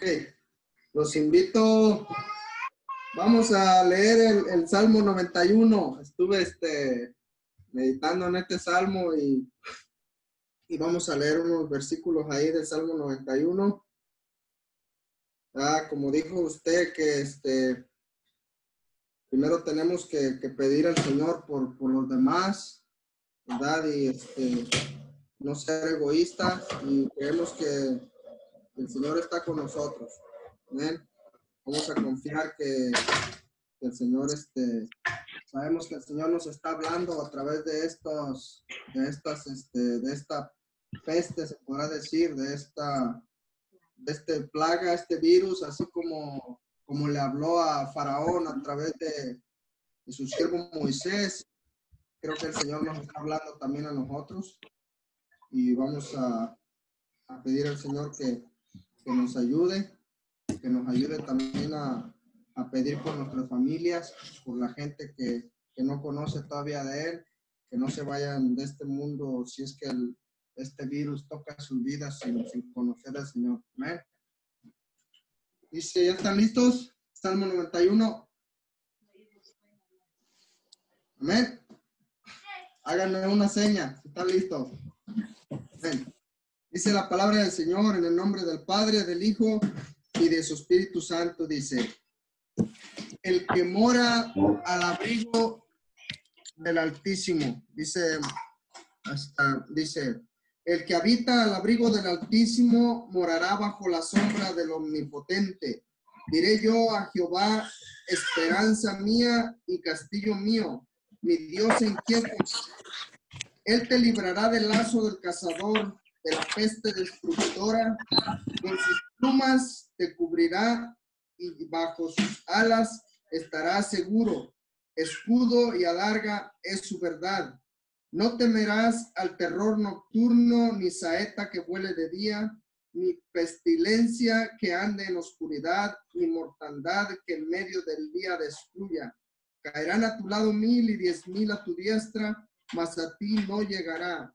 Ok, los invito, vamos a leer el, Salmo 91. Estuve este, meditando en este Salmo y, y vamos a leer unos versículos ahí del Salmo 91. Ah, como dijo usted que este, primero tenemos que, pedir al Señor por, por, los demás, ¿verdad? Y este, no ser egoístas y creemos que el Señor está con nosotros. Vamos a confiar que, el Señor, este, sabemos que el Señor nos está hablando a través de estos, de estas, este, de esta peste, se podrá decir, de esta, de este plaga, este virus, así como, como le habló a Faraón a través de, su siervo Moisés. Creo que el Señor nos está hablando también a nosotros y vamos a pedir al Señor que, que nos ayude, que nos ayude también a, a pedir por nuestras familias, por la gente que, que, no conoce todavía de Él, que no se vayan de este mundo si es que el, este virus toca sus vidas sin, sin conocer al Señor. Amén. Dice, ¿ya están listos? Salmo 91. Amén. Háganme una seña, si están listos. Amén. Dice la palabra del Señor en el nombre del Padre, del Hijo y de su Espíritu Santo. Dice, el que mora al abrigo del Altísimo, dice, hasta, dice, el que habita al abrigo del Altísimo morará bajo la sombra del Omnipotente. Diré yo a Jehová, esperanza mía y castillo mío, mi Dios en Él te librará del lazo del cazador de la peste destructora, con sus plumas te cubrirá y bajo sus alas estará seguro. Escudo y alarga es su verdad. No temerás al terror nocturno, ni saeta que vuele de día, ni pestilencia que ande en oscuridad, ni mortandad que en medio del día destruya. Caerán a tu lado mil y diez mil a tu diestra, mas a ti no llegará.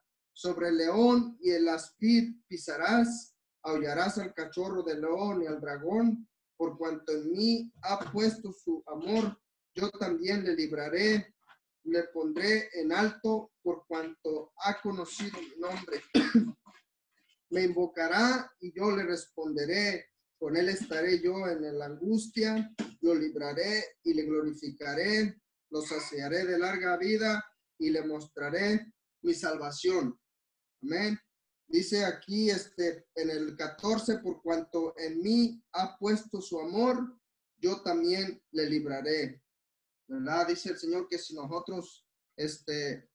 sobre el león y el aspid pisarás, aullarás al cachorro del león y al dragón, por cuanto en mí ha puesto su amor, yo también le libraré, le pondré en alto por cuanto ha conocido mi nombre. Me invocará y yo le responderé, con él estaré yo en la angustia, lo libraré y le glorificaré, lo saciaré de larga vida y le mostraré mi salvación. Amén. Dice aquí este, en el 14, por cuanto en mí ha puesto su amor, yo también le libraré. ¿Verdad? Dice el Señor que si nosotros este,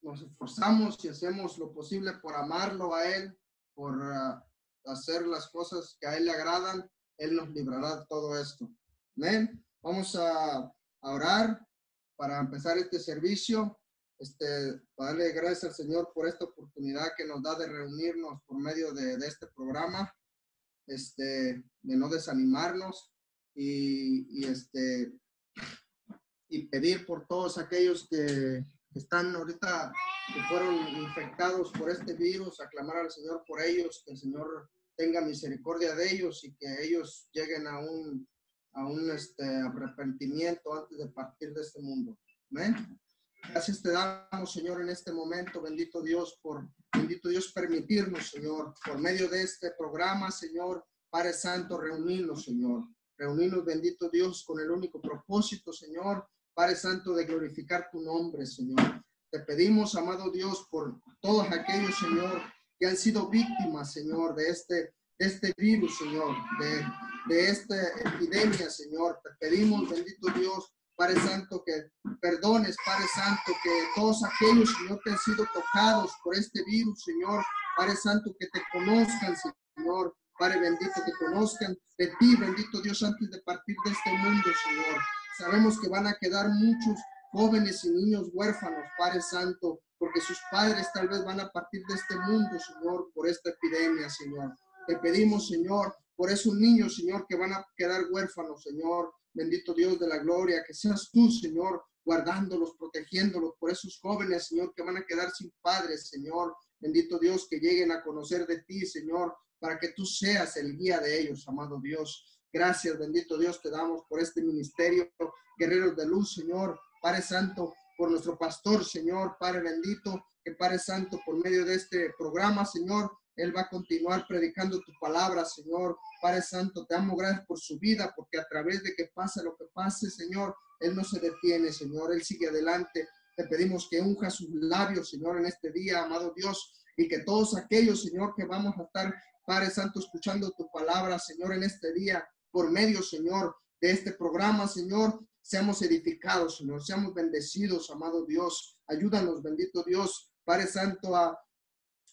nos esforzamos y hacemos lo posible por amarlo a Él, por ah, hacer las cosas que a Él le agradan, Él nos librará de todo esto. Amén. Vamos a, a orar para empezar este servicio este, darle gracias al Señor por esta oportunidad que nos da de reunirnos por medio de, este programa, este, de no desanimarnos y, este, y pedir por todos aquellos que, están ahorita, que fueron infectados por este virus, aclamar al Señor por ellos, que el Señor tenga misericordia de ellos y que ellos lleguen a un, a un este, arrepentimiento antes de partir de este mundo. Amén. Gracias te damos, Señor, en este momento, bendito Dios, por, bendito Dios, permitirnos, Señor, por medio de este programa, Señor, Padre Santo, reunirnos, Señor. Reunirnos, bendito Dios, con el único propósito, Señor, Padre Santo, de glorificar tu nombre, Señor. Te pedimos, amado Dios, por todos aquellos, Señor, que han sido víctimas, Señor, de este, de este virus, Señor, de, de esta epidemia, Señor. Te pedimos, bendito Dios, Padre Santo, que perdones, Padre Santo, que todos aquellos, Señor, que han sido tocados por este virus, Señor, Padre Santo, que te conozcan, Señor, Padre bendito, que conozcan de ti, bendito Dios, antes de partir de este mundo, Señor. Sabemos que van a quedar muchos jóvenes y niños huérfanos, Padre Santo, porque sus padres tal vez van a partir de este mundo, Señor, por esta epidemia, Señor. Te pedimos, Señor, por esos niños, Señor, que van a quedar huérfanos, Señor. Bendito Dios de la gloria, que seas tú, Señor, guardándolos, protegiéndolos por esos jóvenes, Señor, que van a quedar sin padres, Señor. Bendito Dios, que lleguen a conocer de ti, Señor, para que tú seas el guía de ellos, amado Dios. Gracias, bendito Dios, te damos por este ministerio, guerreros de luz, Señor. Padre Santo, por nuestro pastor, Señor, Padre bendito, que Padre Santo, por medio de este programa, Señor, él va a continuar predicando tu palabra, Señor. Padre Santo, te amo, gracias por su vida, porque a través de que pase lo que pase, Señor, Él no se detiene, Señor. Él sigue adelante. Te pedimos que unja sus labios, Señor, en este día, amado Dios, y que todos aquellos, Señor, que vamos a estar, Padre Santo, escuchando tu palabra, Señor, en este día, por medio, Señor, de este programa, Señor, seamos edificados, Señor, seamos bendecidos, amado Dios. Ayúdanos, bendito Dios, Padre Santo, a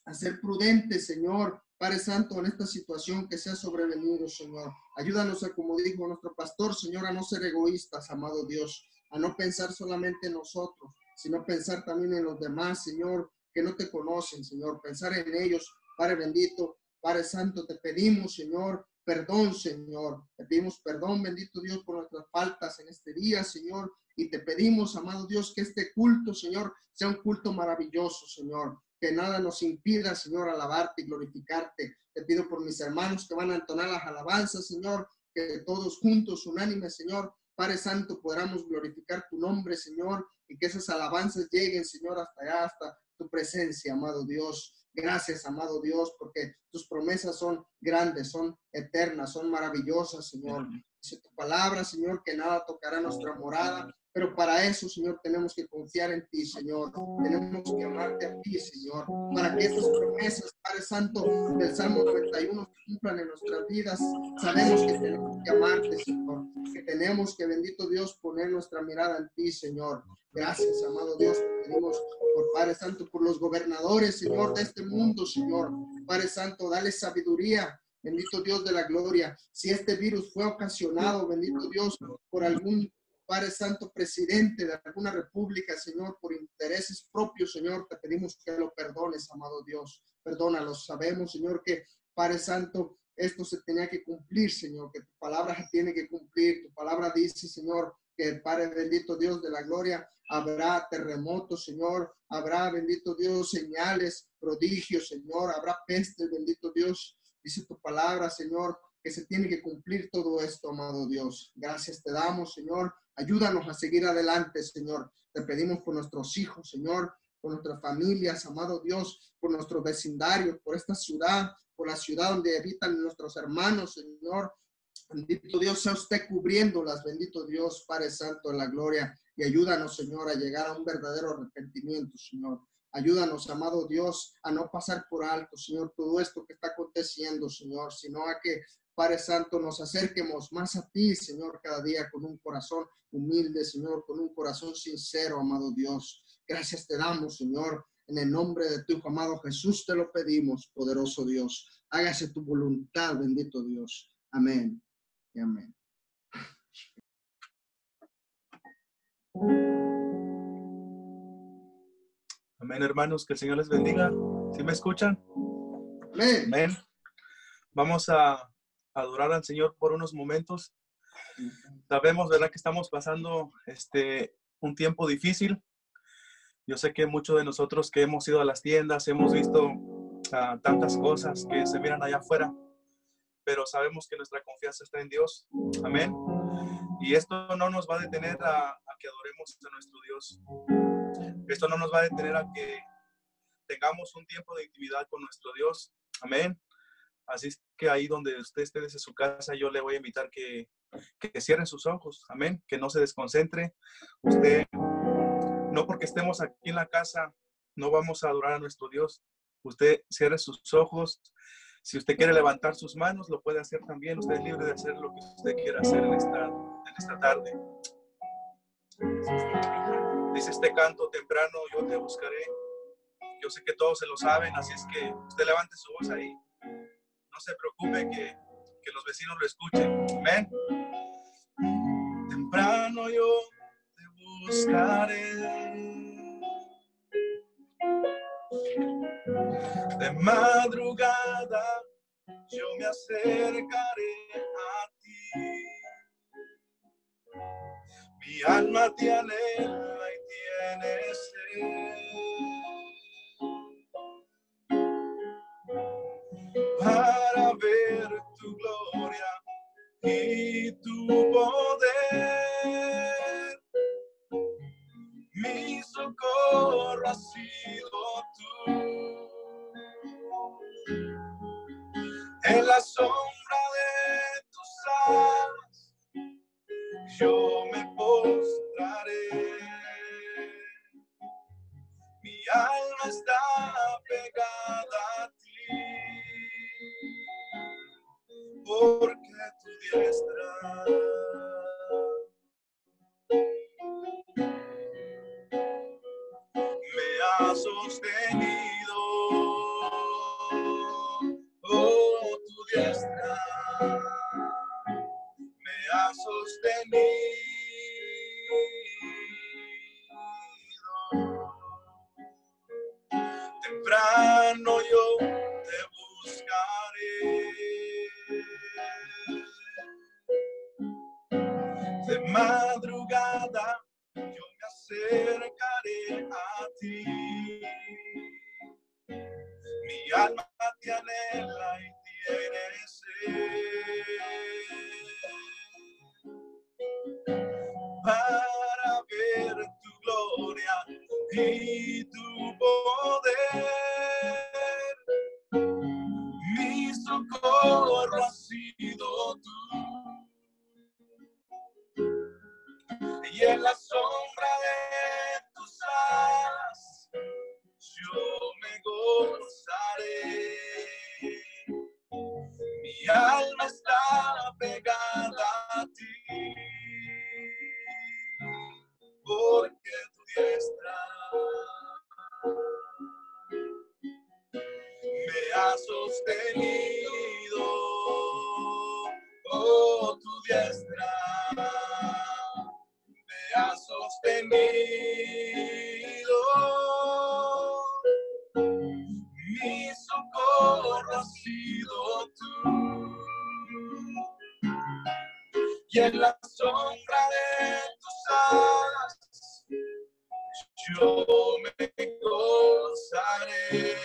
a ser prudentes, Señor. Padre Santo, en esta situación que se ha sobrevenido, Señor. Ayúdanos a, como dijo nuestro pastor, Señor, a no ser egoístas, amado Dios, a no pensar solamente en nosotros, sino pensar también en los demás, Señor, que no te conocen, Señor. Pensar en ellos, Padre bendito, Padre Santo, te pedimos, Señor, perdón, Señor. Te pedimos perdón, bendito Dios, por nuestras faltas en este día, Señor. Y te pedimos, amado Dios, que este culto, Señor, sea un culto maravilloso, Señor que nada nos impida, Señor, alabarte y glorificarte. Te pido por mis hermanos que van a entonar las alabanzas, Señor, que todos juntos, unánimes, Señor, Padre Santo, podamos glorificar tu nombre, Señor, y que esas alabanzas lleguen, Señor, hasta allá, hasta tu presencia, amado Dios. Gracias, amado Dios, porque tus promesas son grandes, son eternas, son maravillosas, Señor. Dice tu palabra, Señor, que nada tocará nuestra morada, pero para eso, Señor, tenemos que confiar en ti, Señor. Tenemos que amarte a ti, Señor. Para que estas promesas, Padre Santo, del Salmo 91 se cumplan en nuestras vidas. Sabemos que tenemos que amarte, Señor. Que tenemos que, bendito Dios, poner nuestra mirada en ti, Señor. Gracias, amado Dios. Pedimos por Padre Santo, por los gobernadores, Señor, de este mundo, Señor. Padre Santo, dale sabiduría. Bendito Dios de la gloria. Si este virus fue ocasionado, bendito Dios, por algún Padre Santo, presidente de alguna república, Señor, por intereses propios, Señor, te pedimos que lo perdones, amado Dios. Perdónalo. Sabemos, Señor, que Padre Santo, esto se tenía que cumplir, Señor, que tu palabra se tiene que cumplir. Tu palabra dice, Señor, que Padre bendito Dios de la gloria, habrá terremotos, Señor, habrá bendito Dios señales, prodigios, Señor, habrá peste, bendito Dios. Dice tu palabra, Señor, que se tiene que cumplir todo esto, amado Dios. Gracias te damos, Señor. Ayúdanos a seguir adelante, Señor. Te pedimos por nuestros hijos, Señor, por nuestras familias, amado Dios, por nuestro vecindario, por esta ciudad, por la ciudad donde habitan nuestros hermanos, Señor. Bendito Dios, sea usted cubriéndolas, bendito Dios, Padre Santo de la gloria. Y ayúdanos, Señor, a llegar a un verdadero arrepentimiento, Señor. Ayúdanos, amado Dios, a no pasar por alto, Señor, todo esto que está aconteciendo, Señor, sino a que Padre Santo, nos acerquemos más a ti, Señor, cada día con un corazón humilde, Señor, con un corazón sincero, amado Dios. Gracias te damos, Señor. En el nombre de tu amado Jesús te lo pedimos, poderoso Dios. Hágase tu voluntad, bendito Dios. Amén y amén. Amén, hermanos. Que el Señor les bendiga. ¿Sí me escuchan? Amén. Amén. Vamos a adorar al Señor por unos momentos. Sabemos, ¿verdad?, que estamos pasando este, un tiempo difícil. Yo sé que muchos de nosotros que hemos ido a las tiendas, hemos visto uh, tantas cosas que se miran allá afuera, pero sabemos que nuestra confianza está en Dios. Amén. Y esto no nos va a detener a, a que adoremos a nuestro Dios. Esto no nos va a detener a que tengamos un tiempo de intimidad con nuestro Dios. Amén. Así es que ahí donde usted esté desde su casa, yo le voy a invitar que, que cierre sus ojos, amén, que no se desconcentre. Usted, no porque estemos aquí en la casa, no vamos a adorar a nuestro Dios. Usted cierre sus ojos. Si usted quiere levantar sus manos, lo puede hacer también. Usted es libre de hacer lo que usted quiera hacer en esta, en esta tarde. Dice este canto temprano, yo te buscaré. Yo sé que todos se lo saben, así es que usted levante su voz ahí no se preocupe que, que los vecinos lo escuchen. Amén. Temprano yo te buscaré. De madrugada yo me acercaré a ti. Mi alma te alegra e tu poder. Thank you.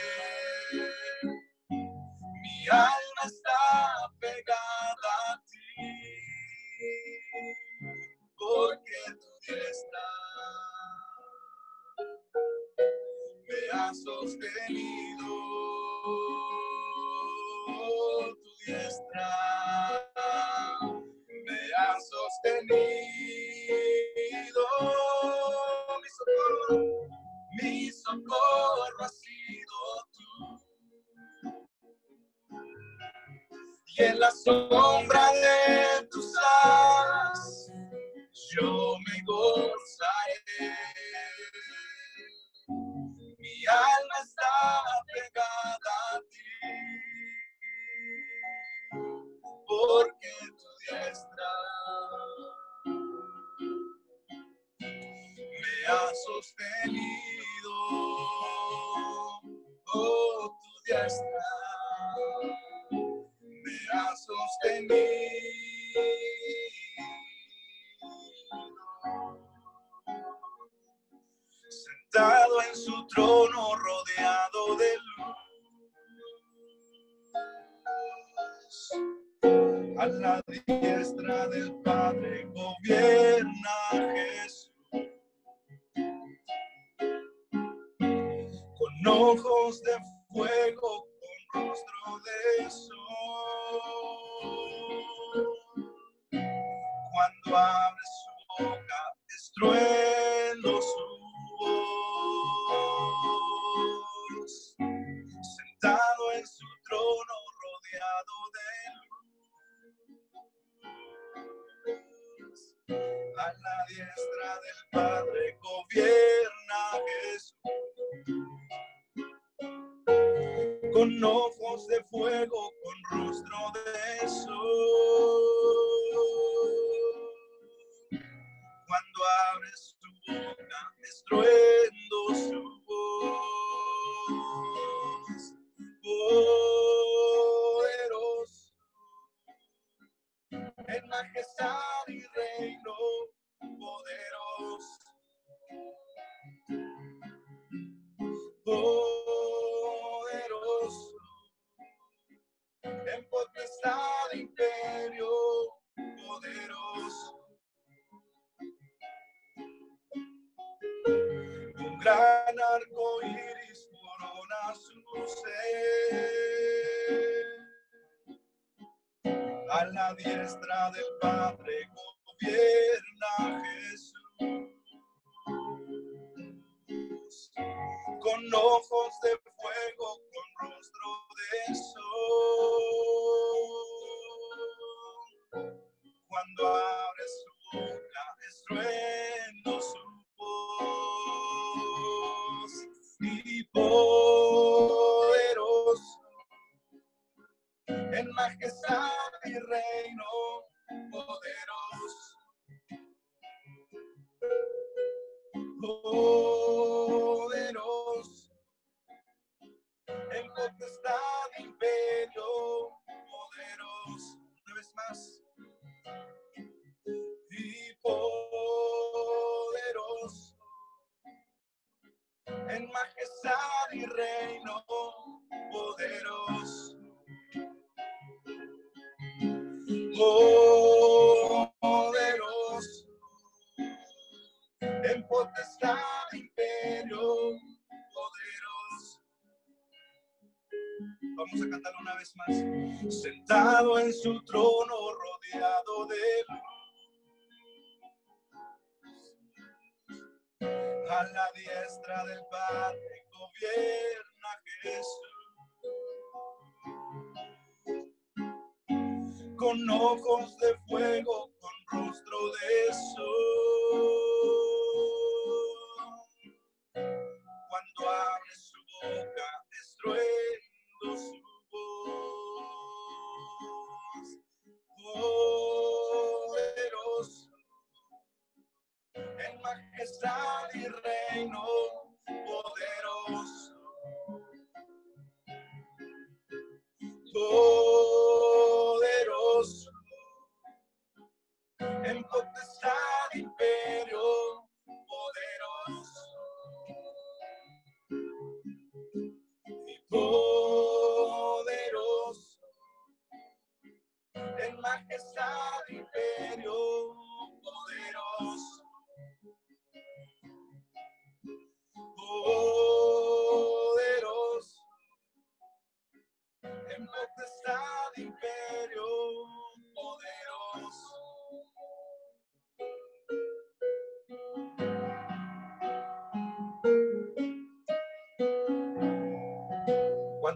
Diestra del Padre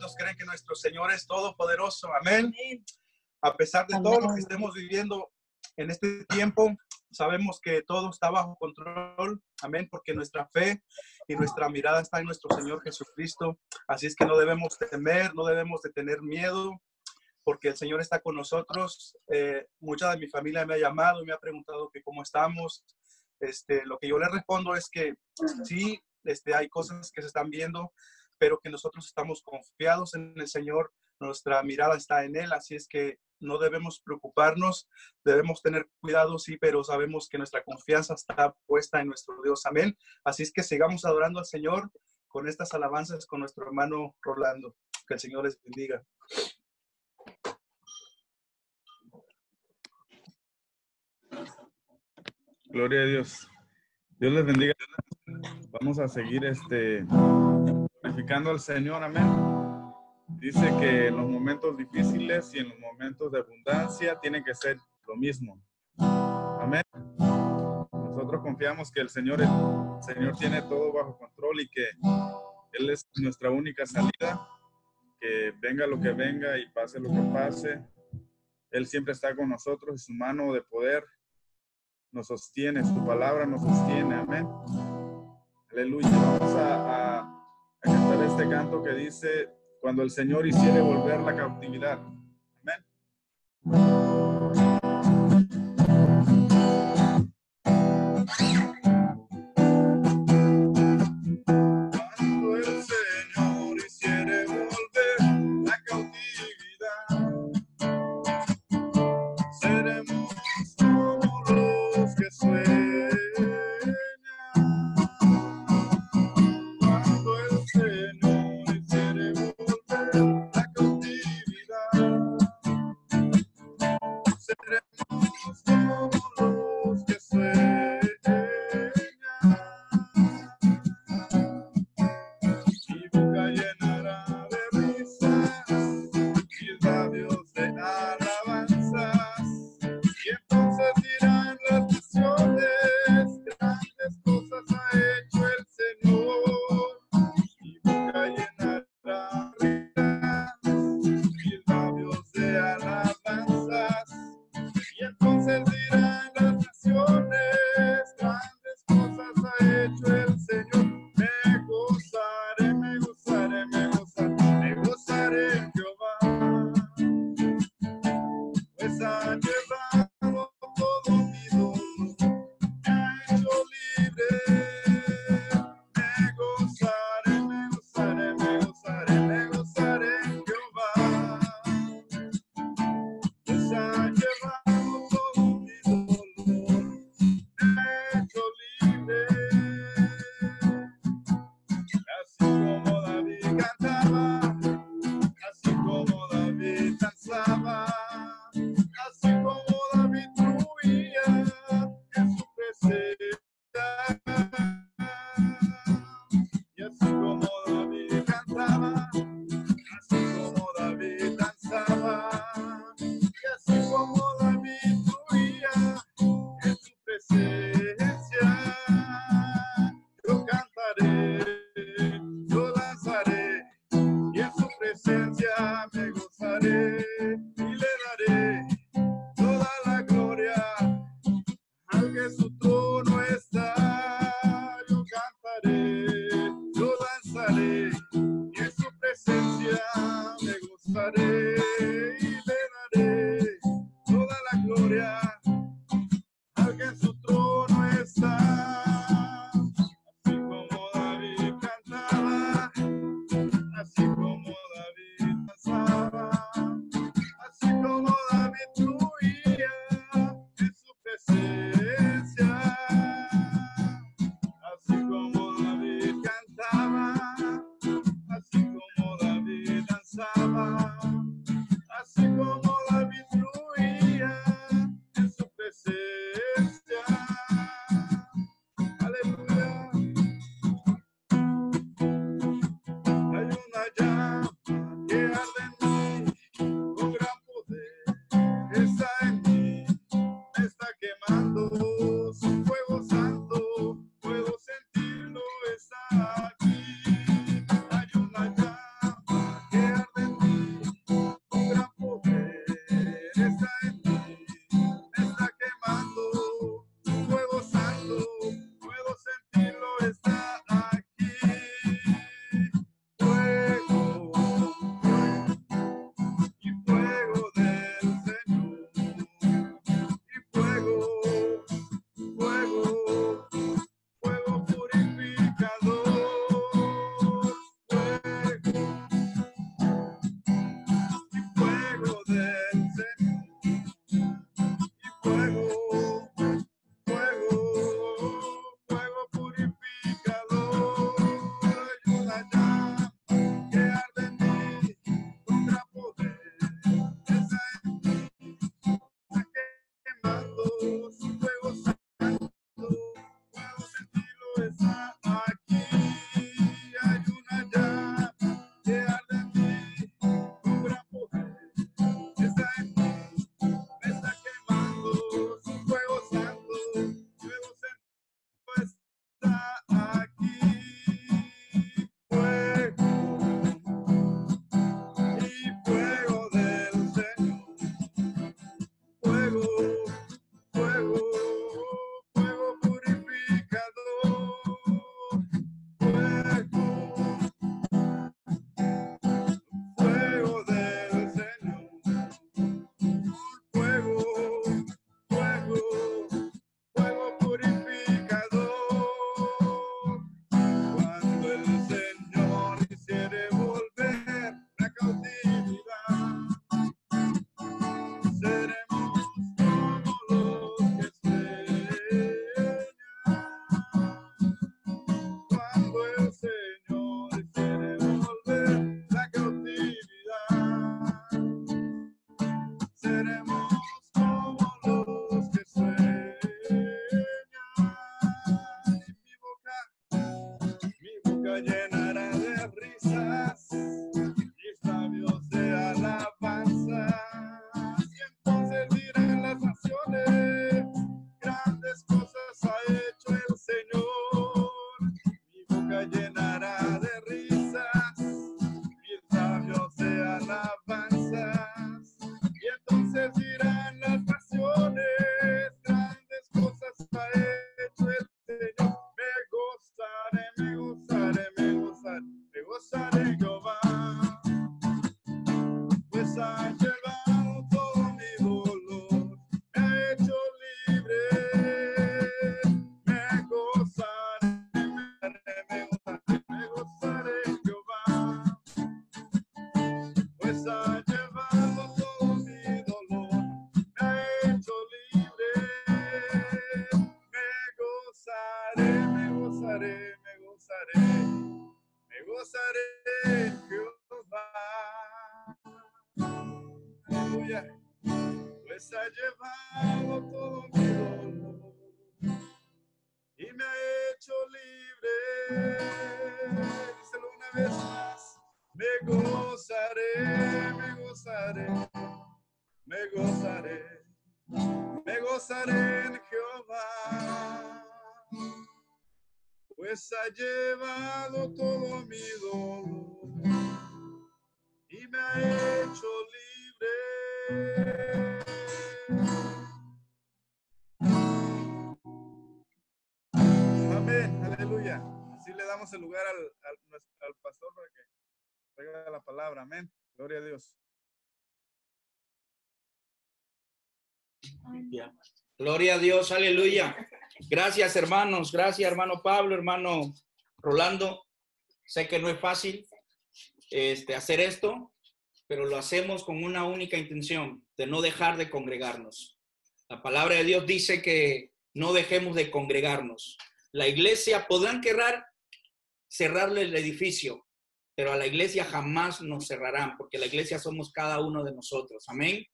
¿Cuántos creen que nuestro Señor es todopoderoso? Amén. A pesar de todo lo que Amén. estemos viviendo en este tiempo, sabemos que todo está bajo control. Amén, porque nuestra fe y nuestra mirada está en nuestro Señor Jesucristo. Así es que no debemos temer, no debemos de tener miedo, porque el Señor está con nosotros. Eh, mucha de mi familia me ha llamado y me ha preguntado que cómo estamos. Este, lo que yo le respondo es que sí, este, hay cosas que se están viendo, pero que nosotros estamos confiados en el Señor, nuestra mirada está en Él, así es que no debemos preocuparnos, debemos tener cuidado, sí, pero sabemos que nuestra confianza está puesta en nuestro Dios, amén. Así es que sigamos adorando al Señor con estas alabanzas con nuestro hermano Rolando. Que el Señor les bendiga. Gloria a Dios. Dios les bendiga. Vamos a seguir este glorificando al Señor, amén. Dice que en los momentos difíciles y en los momentos de abundancia tiene que ser lo mismo. Amén. Nosotros confiamos que el Señor, el Señor tiene todo bajo control y que Él es nuestra única salida. Que venga lo que venga y pase lo que pase. Él siempre está con nosotros y su mano de poder nos sostiene, su palabra nos sostiene. Amén. Aleluya. Vamos a, a, a cantar este canto que dice, cuando el Señor hiciere volver la cautividad. Ha llevado todo mi dolor y me ha hecho libre. Amén, aleluya. Así le damos el lugar al, al, al pastor para que traiga la palabra. Amén. Gloria a Dios. Gloria a Dios, aleluya. Gracias, hermanos. Gracias, hermano Pablo, hermano Rolando. Sé que no es fácil este, hacer esto, pero lo hacemos con una única intención, de no dejar de congregarnos. La palabra de Dios dice que no dejemos de congregarnos. La iglesia podrán querrar cerrarle el edificio, pero a la iglesia jamás nos cerrarán, porque la iglesia somos cada uno de nosotros. Amén.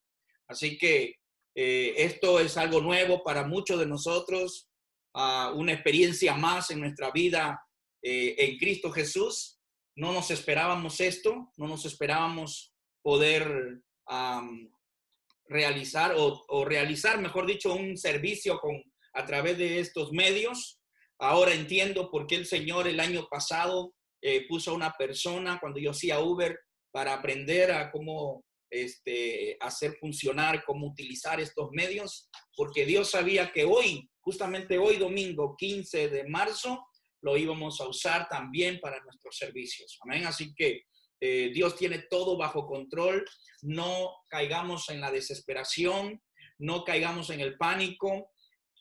Así que eh, esto es algo nuevo para muchos de nosotros, uh, una experiencia más en nuestra vida eh, en Cristo Jesús. No nos esperábamos esto, no nos esperábamos poder realizar o, o, realizar, mejor dicho, un servicio con, a través de estos medios. Ahora entiendo por qué el Señor el año pasado eh, puso a una persona cuando yo hacía Uber para aprender a cómo este, hacer funcionar, cómo utilizar estos medios, porque Dios sabía que hoy, justamente hoy domingo 15 de marzo, lo íbamos a usar también para nuestros servicios. Amén. Así que eh, Dios tiene todo bajo control. No caigamos en la desesperación, no caigamos en el pánico.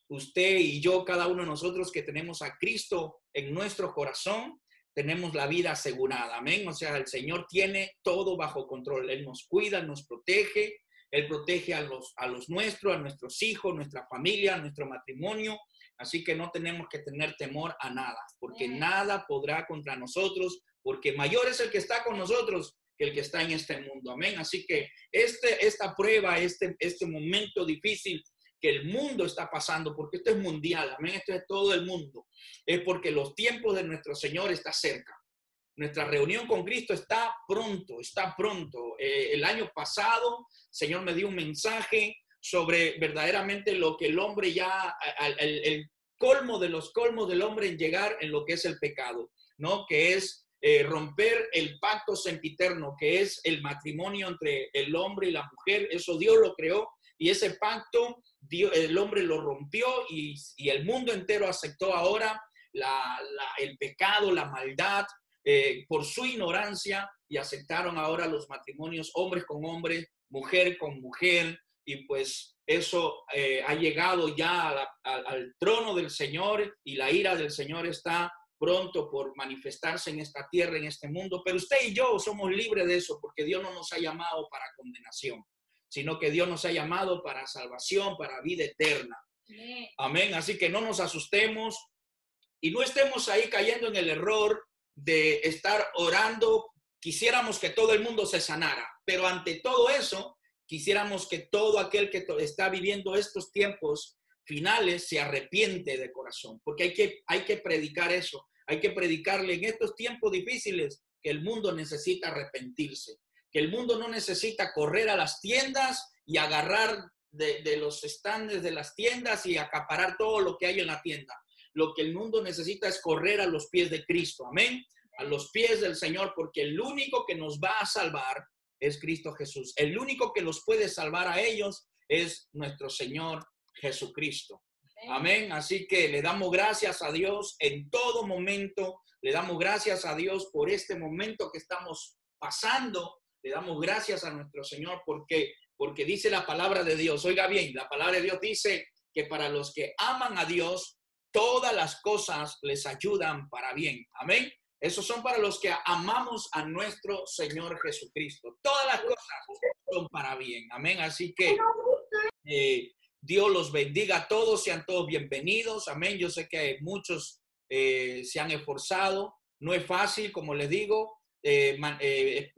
Usted y yo, cada uno de nosotros que tenemos a Cristo en nuestro corazón, tenemos la vida asegurada. Amén. O sea, el Señor tiene todo bajo control. Él nos cuida, nos protege. Él protege a los, a los nuestros, a nuestros hijos, nuestra familia, nuestro matrimonio. Así que no tenemos que tener temor a nada, porque nada podrá contra nosotros, porque mayor es el que está con nosotros que el que está en este mundo. Amén. Así que este, esta prueba, este, este momento difícil, que el mundo está pasando, porque esto es mundial, amén, esto es todo el mundo, es porque los tiempos de nuestro Señor está cerca. Nuestra reunión con Cristo está pronto, está pronto. Eh, el año pasado, Señor me dio un mensaje sobre verdaderamente lo que el hombre ya, el, el colmo de los colmos del hombre en llegar en lo que es el pecado, ¿no? Que es eh, romper el pacto sempiterno, que es el matrimonio entre el hombre y la mujer. Eso Dios lo creó y ese pacto Dios, el hombre lo rompió y, el mundo entero aceptó ahora el pecado, la maldad, eh, por su ignorancia y aceptaron ahora los matrimonios hombres con hombres, mujer con mujer, y pues eso eh, ha llegado ya a la, a, al trono del Señor y la ira del Señor está pronto por manifestarse en esta tierra, en este mundo, pero usted y yo somos libres de eso porque Dios no nos ha llamado para condenación sino que Dios nos ha llamado para salvación, para vida eterna. Amén. Así que no nos asustemos y no estemos ahí cayendo en el error de estar orando. Quisiéramos que todo el mundo se sanara, pero ante todo eso, quisiéramos que todo aquel que está viviendo estos tiempos finales se arrepiente de corazón, porque hay que, hay que predicar eso, hay que predicarle en estos tiempos difíciles que el mundo necesita arrepentirse que el mundo no necesita correr a las tiendas y agarrar de, los estandes de las tiendas y acaparar todo lo que hay en la tienda. Lo que el mundo necesita es correr a los pies de Cristo, amén, a los pies del Señor, porque el único que nos va a salvar es Cristo Jesús. El único que los puede salvar a ellos es nuestro Señor Jesucristo. Amén. Así que le damos gracias a Dios en todo momento. Le damos gracias a Dios por este momento que estamos pasando le damos gracias a nuestro Señor porque, porque dice la palabra de Dios. Oiga bien, la palabra de Dios dice que para los que aman a Dios, todas las cosas les ayudan para bien. Amén. Esos son para los que amamos a nuestro Señor Jesucristo. Todas las cosas son para bien. Amén. Así que eh, Dios los bendiga a todos, sean todos bienvenidos. Amén. Yo sé que muchos eh, se han esforzado. No es fácil, como les digo, eh, man,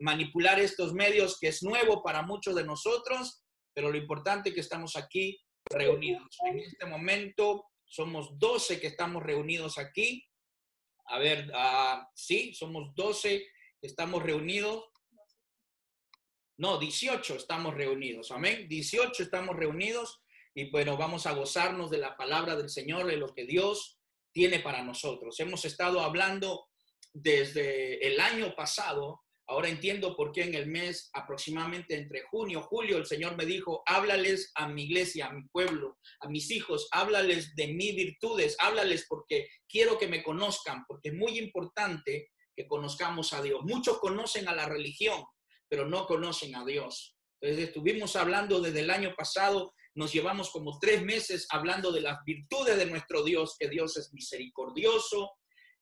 manipular estos medios, que es nuevo para muchos de nosotros, pero lo importante es que estamos aquí reunidos. En este momento somos 12 que estamos reunidos aquí. A ver, uh, sí, somos 12 que estamos reunidos. No, 18 estamos reunidos, amén. 18 estamos reunidos y bueno, vamos a gozarnos de la palabra del Señor, de lo que Dios tiene para nosotros. Hemos estado hablando desde el año pasado, ahora entiendo por qué en el mes aproximadamente entre junio, julio, el Señor me dijo, háblales a mi iglesia, a mi pueblo, a mis hijos, háblales de mis virtudes, háblales porque quiero que me conozcan, porque es muy importante que conozcamos a Dios. Muchos conocen a la religión, pero no conocen a Dios. Entonces estuvimos hablando desde el año pasado, nos llevamos como tres meses hablando de las virtudes de nuestro Dios, que Dios es misericordioso,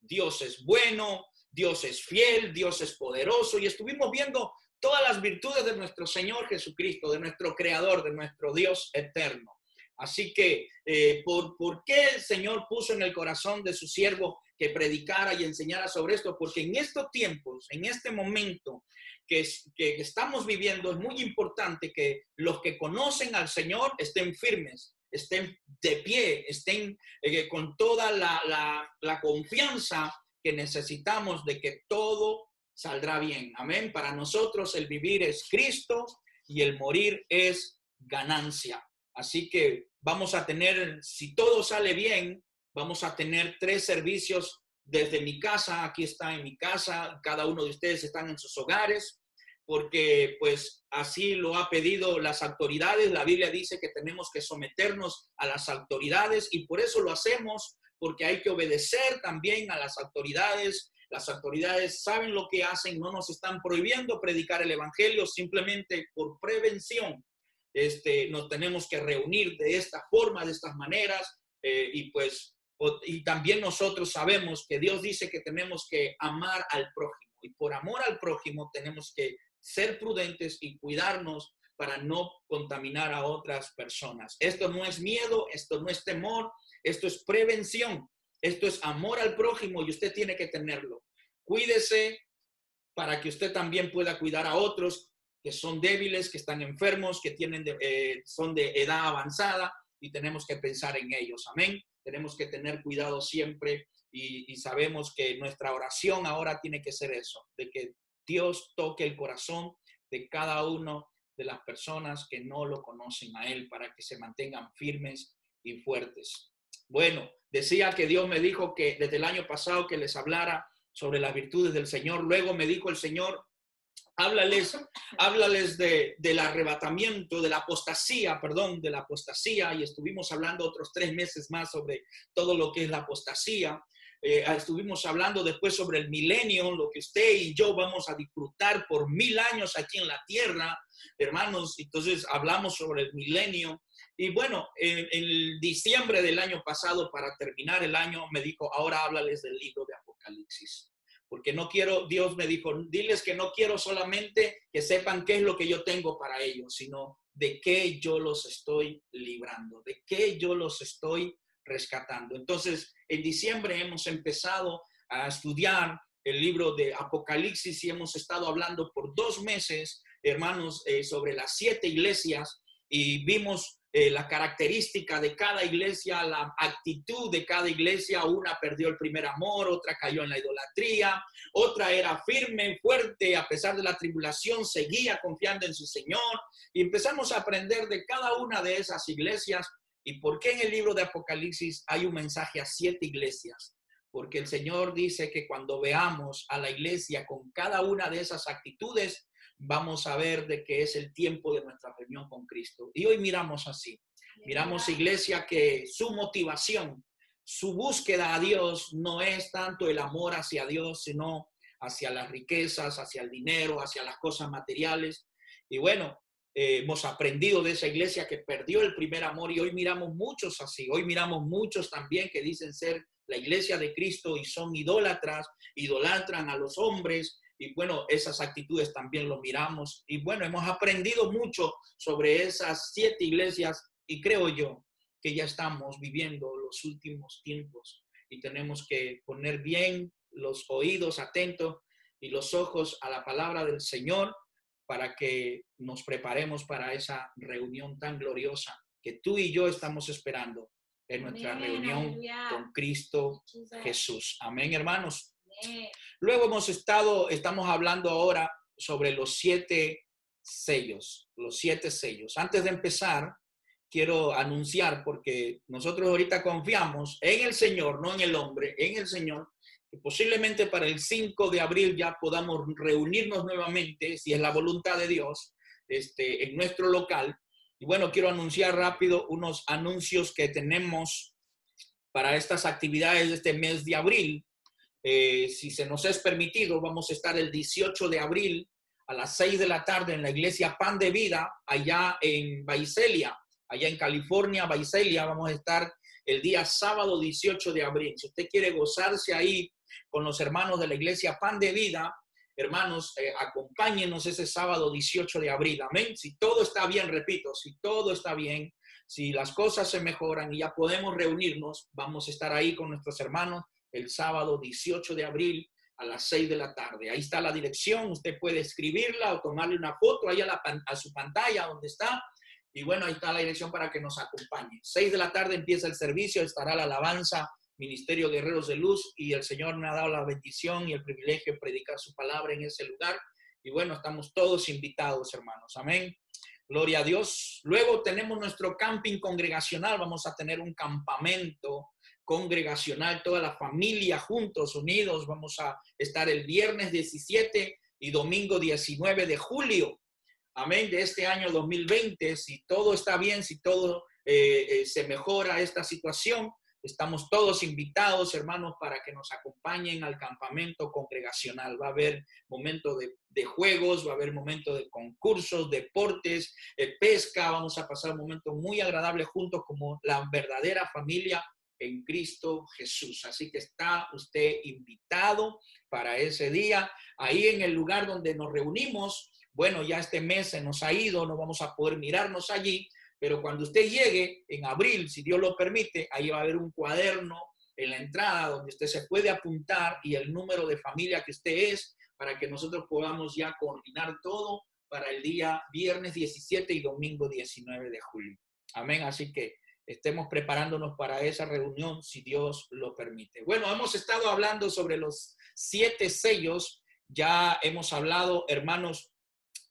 Dios es bueno, Dios es fiel, Dios es poderoso y estuvimos viendo todas las virtudes de nuestro Señor Jesucristo, de nuestro Creador, de nuestro Dios eterno. Así que, eh, ¿por, ¿por qué el Señor puso en el corazón de su siervo que predicara y enseñara sobre esto? Porque en estos tiempos, en este momento que, que estamos viviendo, es muy importante que los que conocen al Señor estén firmes, estén de pie, estén eh, con toda la confianza que necesitamos de que todo saldrá bien. Amén. Para nosotros el vivir es Cristo y el morir es ganancia. Así que vamos a tener, si todo sale bien, vamos a tener tres servicios desde mi casa. Aquí está en mi casa. Cada uno de ustedes están en sus hogares porque pues así lo ha pedido las autoridades. La Biblia dice que tenemos que someternos a las autoridades y por eso lo hacemos porque hay que obedecer también a las autoridades. Las autoridades saben lo que hacen, no nos están prohibiendo predicar el Evangelio, simplemente por prevención. Este, nos tenemos que reunir de esta forma, de estas maneras, eh, y pues, y también nosotros sabemos que Dios dice que tenemos que amar al prójimo, y por amor al prójimo tenemos que ser prudentes y cuidarnos para no contaminar a otras personas. Esto no es miedo, esto no es temor, esto es prevención, esto es amor al prójimo y usted tiene que tenerlo. Cuídese para que usted también pueda cuidar a otros que son débiles, que están enfermos, que tienen eh, son de edad avanzada y tenemos que pensar en ellos. Amén. Tenemos que tener cuidado siempre y, y sabemos que nuestra oración ahora tiene que ser eso, de que Dios toque el corazón de cada uno de las personas que no lo conocen a Él para que se mantengan firmes y fuertes. Bueno, decía que Dios me dijo que desde el año pasado que les hablara sobre las virtudes del Señor. Luego me dijo el Señor, háblales, háblales de, del arrebatamiento, de la apostasía, perdón, de la apostasía. Y estuvimos hablando otros tres meses más sobre todo lo que es la apostasía. Eh, estuvimos hablando después sobre el milenio, lo que usted y yo vamos a disfrutar por mil años aquí en la tierra, hermanos. Entonces hablamos sobre el milenio. Y bueno, en, en, diciembre del año pasado, para terminar el año, me dijo, ahora háblales del libro de Apocalipsis. Porque no quiero, Dios me dijo, diles que no quiero solamente que sepan qué es lo que yo tengo para ellos, sino de qué yo los estoy librando, de qué yo los estoy rescatando. Entonces, en diciembre hemos empezado a estudiar el libro de Apocalipsis y hemos estado hablando por dos meses, hermanos, eh, sobre las siete iglesias y vimos eh, la característica de cada iglesia, la actitud de cada iglesia. Una perdió el primer amor, otra cayó en la idolatría, otra era firme, fuerte, a pesar de la tribulación, seguía confiando en su Señor. Y empezamos a aprender de cada una de esas iglesias y por qué en el libro de Apocalipsis hay un mensaje a siete iglesias. Porque el Señor dice que cuando veamos a la iglesia con cada una de esas actitudes, vamos a ver de que es el tiempo de nuestra reunión con Cristo. Y hoy miramos así. Miramos iglesia que su motivación, su búsqueda a Dios no es tanto el amor hacia Dios, sino hacia las riquezas, hacia el dinero, hacia las cosas materiales. Y bueno, eh, hemos aprendido de esa iglesia que perdió el primer amor y hoy miramos muchos así. Hoy miramos muchos también que dicen ser la iglesia de Cristo y son idólatras, idolatran a los hombres, y bueno, esas actitudes también lo miramos. Y bueno, hemos aprendido mucho sobre esas siete iglesias y creo yo que ya estamos viviendo los últimos tiempos y tenemos que poner bien los oídos atentos y los ojos a la palabra del Señor para que nos preparemos para esa reunión tan gloriosa que tú y yo estamos esperando en nuestra reunión con Cristo Jesús. Amén, hermanos. Luego hemos estado, estamos hablando ahora sobre los siete sellos, los siete sellos. Antes de empezar, quiero anunciar, porque nosotros ahorita confiamos en el Señor, no en el hombre, en el Señor, que posiblemente para el 5 de abril ya podamos reunirnos nuevamente, si es la voluntad de Dios, este, en nuestro local. Y bueno, quiero anunciar rápido unos anuncios que tenemos para estas actividades de este mes de abril. Eh, si se nos es permitido, vamos a estar el 18 de abril a las 6 de la tarde en la iglesia Pan de Vida, allá en Baicelia, allá en California, Baicelia. Vamos a estar el día sábado 18 de abril. Si usted quiere gozarse ahí con los hermanos de la iglesia Pan de Vida, hermanos, eh, acompáñenos ese sábado 18 de abril. Amén. Si todo está bien, repito, si todo está bien, si las cosas se mejoran y ya podemos reunirnos, vamos a estar ahí con nuestros hermanos el sábado 18 de abril a las 6 de la tarde. Ahí está la dirección, usted puede escribirla o tomarle una foto ahí a, su pantalla donde está. Y bueno, ahí está la dirección para que nos acompañe. 6 de la tarde empieza el servicio, estará la alabanza Ministerio Guerreros de Luz y el Señor me ha dado la bendición y el privilegio de predicar su palabra en ese lugar. Y bueno, estamos todos invitados, hermanos. Amén. Gloria a Dios. Luego tenemos nuestro camping congregacional. Vamos a tener un campamento congregacional, toda la familia juntos, unidos. Vamos a estar el viernes 17 y domingo 19 de julio. Amén. De este año 2020. Si todo está bien, si todo eh, eh, se mejora esta situación, Estamos todos invitados, hermanos, para que nos acompañen al campamento congregacional. Va a haber momento de, juegos, va a haber momento de concursos, deportes, eh, pesca. Vamos a pasar un momento muy agradable juntos como la verdadera familia en Cristo Jesús. Así que está usted invitado para ese día. Ahí en el lugar donde nos reunimos, bueno, ya este mes se nos ha ido, no vamos a poder mirarnos allí, pero cuando usted llegue en abril, si Dios lo permite, ahí va a haber un cuaderno en la entrada donde usted se puede apuntar y el número de familia que usted es para que nosotros podamos ya coordinar todo para el día viernes 17 y domingo 19 de julio. Amén. Así que estemos preparándonos para esa reunión si Dios lo permite. Bueno, hemos estado hablando sobre los siete sellos. Ya hemos hablado, hermanos,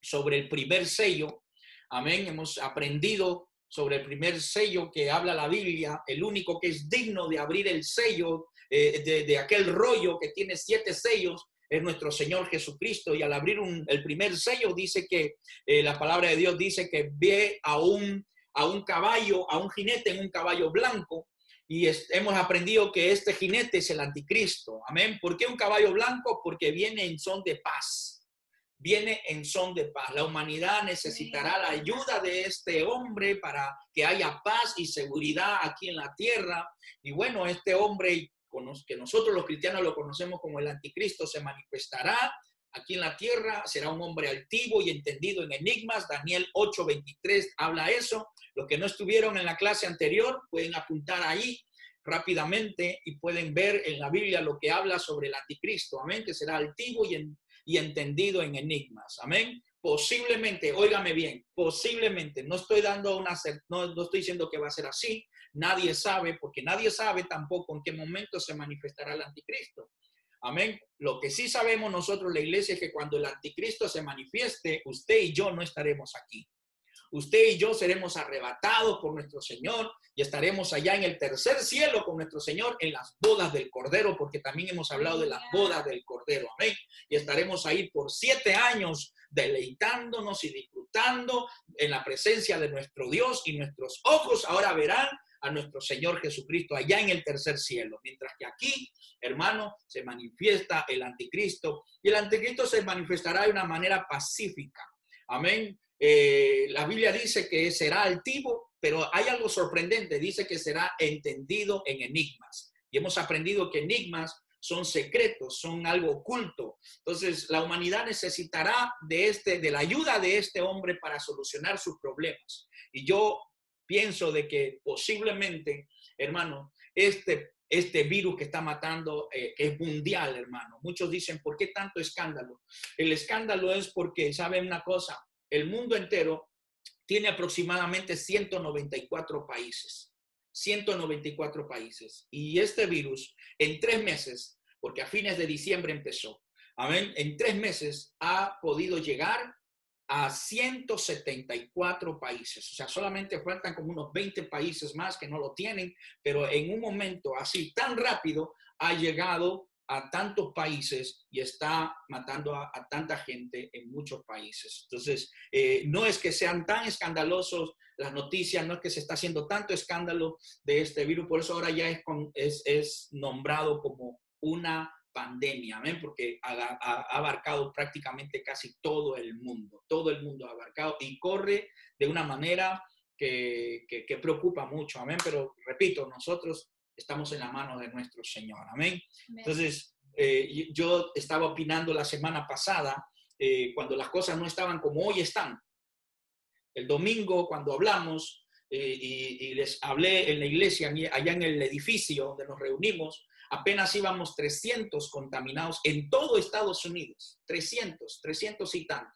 sobre el primer sello, Amén. Hemos aprendido sobre el primer sello que habla la Biblia, el único que es digno de abrir el sello eh, de, aquel rollo que tiene siete sellos es nuestro Señor Jesucristo. Y al abrir el primer sello dice que eh, la palabra de Dios dice que ve a un, a un caballo, a un jinete en un caballo blanco. Y hemos aprendido que este jinete es el anticristo. Amén. ¿Por qué un caballo blanco? Porque viene en son de paz viene en son de paz. La humanidad necesitará la ayuda de este hombre para que haya paz y seguridad aquí en la tierra. Y bueno, este hombre que nosotros los cristianos lo conocemos como el anticristo se manifestará aquí en la tierra, será un hombre altivo y entendido en enigmas. Daniel 8:23 habla eso. Los que no estuvieron en la clase anterior pueden apuntar ahí rápidamente y pueden ver en la Biblia lo que habla sobre el anticristo. Amén, que será altivo y, en, y entendido en enigmas. Amén. Posiblemente, óigame bien, posiblemente, no estoy dando una, no, no estoy diciendo que va a ser así, nadie sabe, porque nadie sabe tampoco en qué momento se manifestará el anticristo. Amén. Lo que sí sabemos nosotros, la iglesia, es que cuando el anticristo se manifieste, usted y yo no estaremos aquí usted y yo seremos arrebatados por nuestro Señor y estaremos allá en el tercer cielo con nuestro Señor en las bodas del Cordero, porque también hemos hablado de las bodas del Cordero, amén. Y estaremos ahí por siete años deleitándonos y disfrutando en la presencia de nuestro Dios y nuestros ojos ahora verán a nuestro Señor Jesucristo allá en el tercer cielo, mientras que aquí, hermano, se manifiesta el anticristo y el anticristo se manifestará de una manera pacífica. Amén. Eh, la Biblia dice que será altivo, pero hay algo sorprendente, dice que será entendido en enigmas. Y hemos aprendido que enigmas son secretos, son algo oculto. Entonces, la humanidad necesitará de este de la ayuda de este hombre para solucionar sus problemas. Y yo pienso de que posiblemente, hermano, este este virus que está matando eh, es mundial, hermano. Muchos dicen, ¿por qué tanto escándalo? El escándalo es porque, ¿saben una cosa? El mundo entero tiene aproximadamente 194 países. 194 países. Y este virus en tres meses, porque a fines de diciembre empezó, amén, en tres meses ha podido llegar a 174 países. O sea, solamente faltan como unos 20 países más que no lo tienen, pero en un momento así tan rápido ha llegado a tantos países y está matando a, tanta gente en muchos países. Entonces, eh, no es que sean tan escandalosos las noticias, no es que se está haciendo tanto escándalo de este virus, por eso ahora ya es, es, es nombrado como una pandemia, ¿ven? porque ha, abarcado prácticamente casi todo el mundo, todo el mundo ha abarcado y corre de una manera que, que, preocupa mucho, amén, pero repito, nosotros estamos en la mano de nuestro Señor, amén. Entonces, eh, yo estaba opinando la semana pasada, eh, cuando las cosas no estaban como hoy están. El domingo, cuando hablamos, eh, y, y, les hablé en la iglesia, allá en el edificio donde nos reunimos, apenas íbamos 300 contaminados en todo Estados Unidos, 300, 300 y tanto,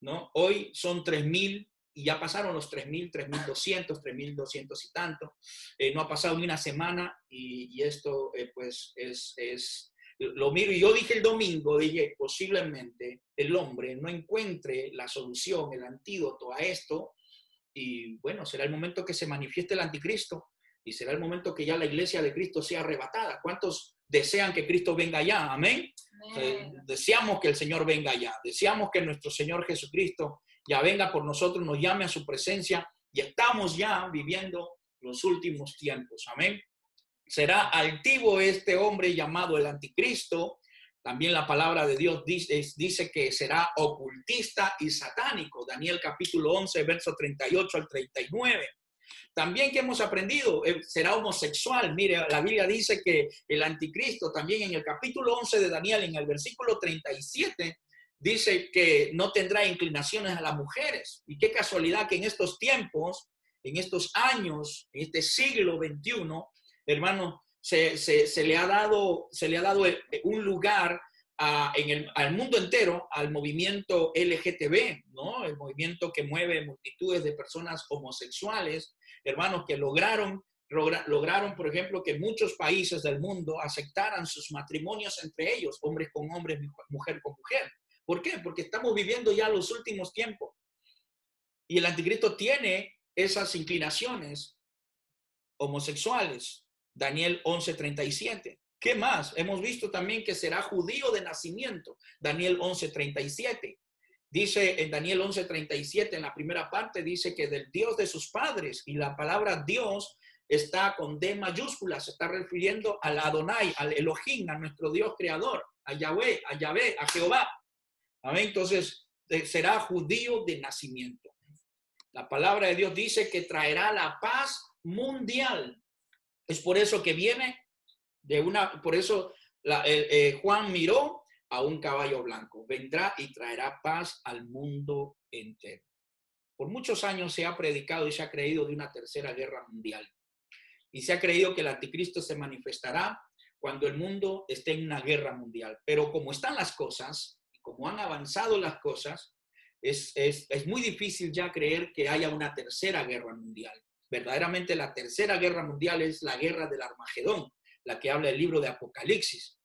¿no? Hoy son 3.000 y ya pasaron los 3.000, 3.200, 3.200 y tanto. Eh, no ha pasado ni una semana y, esto eh, pues es, es, lo miro y yo dije el domingo, dije, posiblemente el hombre no encuentre la solución, el antídoto a esto y bueno, será el momento que se manifieste el anticristo y será el momento que ya la iglesia de Cristo sea arrebatada. ¿Cuántos desean que Cristo venga ya? Amén. Eh, deseamos que el Señor venga ya. Deseamos que nuestro Señor Jesucristo ya venga por nosotros, nos llame a su presencia y estamos ya viviendo los últimos tiempos. Amén. Será altivo este hombre llamado el anticristo. También la palabra de Dios dice, que será ocultista y satánico. Daniel capítulo 11, verso 38 al 39. También que hemos aprendido, eh, será homosexual. Mire, la Biblia dice que el anticristo también en el capítulo 11 de Daniel, en el versículo 37, dice que no tendrá inclinaciones a las mujeres. Y qué casualidad que en estos tiempos, en estos años, en este siglo XXI, hermano, se, le, ha dado, se le ha dado eh, un lugar en el, al mundo entero al movimiento LGTB, ¿no? El movimiento que mueve multitudes de personas homosexuales, hermanos, que lograron, lograron, por ejemplo, que muchos países del mundo aceptaran sus matrimonios entre ellos, hombres con hombres, mujer con mujer. ¿Por qué? Porque estamos viviendo ya los últimos tiempos. Y el anticristo tiene esas inclinaciones homosexuales. Daniel 11:37. ¿Qué más? Hemos visto también que será judío de nacimiento. Daniel 11:37. Dice en Daniel 11:37, en la primera parte, dice que del Dios de sus padres, y la palabra Dios está con D mayúscula, se está refiriendo al Adonai, al Elohim, a nuestro Dios creador, a Yahweh, a Yahvé, a Jehová. Amén. Entonces, será judío de nacimiento. La palabra de Dios dice que traerá la paz mundial. Es por eso que viene de una, por eso eh, Juan miró a un caballo blanco. Vendrá y traerá paz al mundo entero. Por muchos años se ha predicado y se ha creído de una tercera guerra mundial. Y se ha creído que el anticristo se manifestará cuando el mundo esté en una guerra mundial. Pero como están las cosas, como han avanzado las cosas, es, es, es muy difícil ya creer que haya una tercera guerra mundial. Verdaderamente la tercera guerra mundial es la guerra del Armagedón, la que habla el libro de Apocalipsis.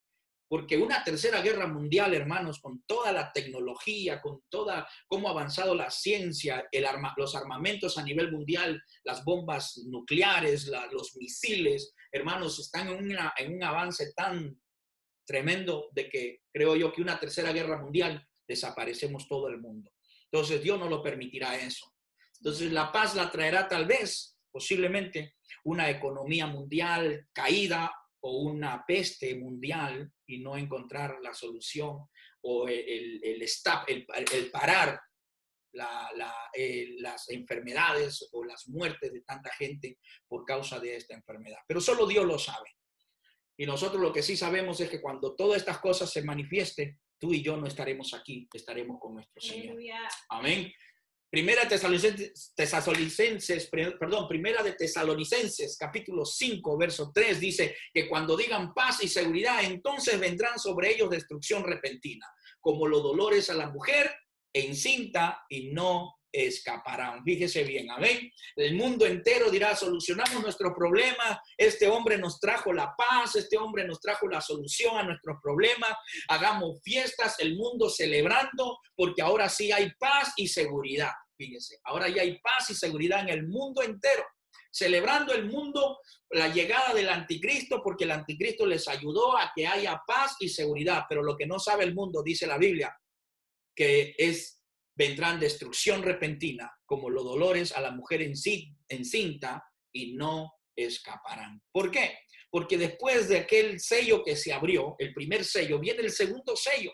Porque una tercera guerra mundial, hermanos, con toda la tecnología, con toda cómo ha avanzado la ciencia, el los armamentos a nivel mundial, las bombas nucleares, los misiles, hermanos, están en, en un avance tan tremendo de que creo yo que una tercera guerra mundial desaparecemos todo el mundo. Entonces Dios no lo permitirá eso. Entonces la paz la traerá tal vez, posiblemente, una economía mundial caída o una peste mundial y no encontrar la solución o el, el, parar eh, las enfermedades o las muertes de tanta gente por causa de esta enfermedad. Pero solo Dios lo sabe. Y nosotros lo que sí sabemos es que cuando todas estas cosas se manifiesten, tú y yo no estaremos aquí, estaremos con nuestro Señor. Amén. Primera Tesalonicenses, perdón, Primera de Tesalonicenses, capítulo 5, verso 3, dice que cuando digan paz y seguridad, entonces vendrán sobre ellos destrucción repentina, como los dolores a la mujer encinta y no escaparán. Fíjese bien, amén. El mundo entero dirá, solucionamos nuestro problema, este hombre nos trajo la paz, este hombre nos trajo la solución a nuestros problemas, hagamos fiestas, el mundo celebrando, porque ahora sí hay paz y seguridad. Fíjese, ahora ya hay paz y seguridad en el mundo entero celebrando el mundo la llegada del anticristo, porque el anticristo les ayudó a que haya paz y seguridad. Pero lo que no sabe el mundo, dice la Biblia, que es vendrán destrucción repentina, como los dolores a la mujer encinta, y no escaparán. ¿Por qué? Porque después de aquel sello que se abrió, el primer sello, viene el segundo sello.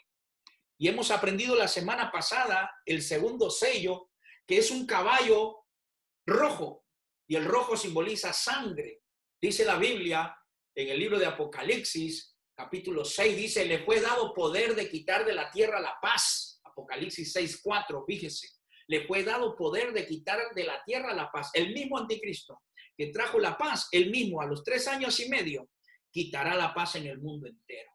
Y hemos aprendido la semana pasada el segundo sello, que es un caballo rojo, y el rojo simboliza sangre. Dice la Biblia en el libro de Apocalipsis, capítulo 6, dice, le fue dado poder de quitar de la tierra la paz. Apocalipsis 6, 4, fíjese. Le fue dado poder de quitar de la tierra la paz. El mismo anticristo que trajo la paz, el mismo a los tres años y medio, quitará la paz en el mundo entero.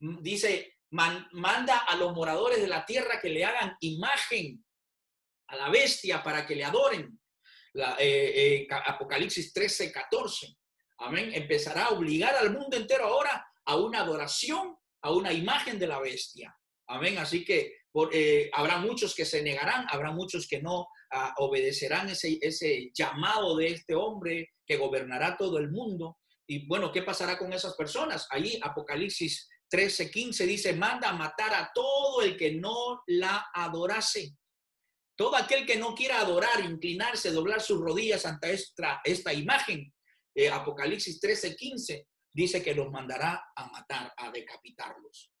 Mm, dice, manda a los moradores de la tierra que le hagan imagen a la bestia para que le adoren eh, eh, Apocalipsis 13, 14. Amén. Empezará a obligar al mundo entero ahora a una adoración, a una imagen de la bestia. Amén. Así que eh, habrá muchos que se negarán, habrá muchos que no ah, obedecerán ese, ese llamado de este hombre que gobernará todo el mundo. Y bueno, ¿qué pasará con esas personas? Ahí Apocalipsis 13, 15 dice, manda a matar a todo el que no la adorase. Todo aquel que no quiera adorar, inclinarse, doblar sus rodillas ante esta, esta imagen, eh, Apocalipsis 13, 15, dice que los mandará a matar, a decapitarlos.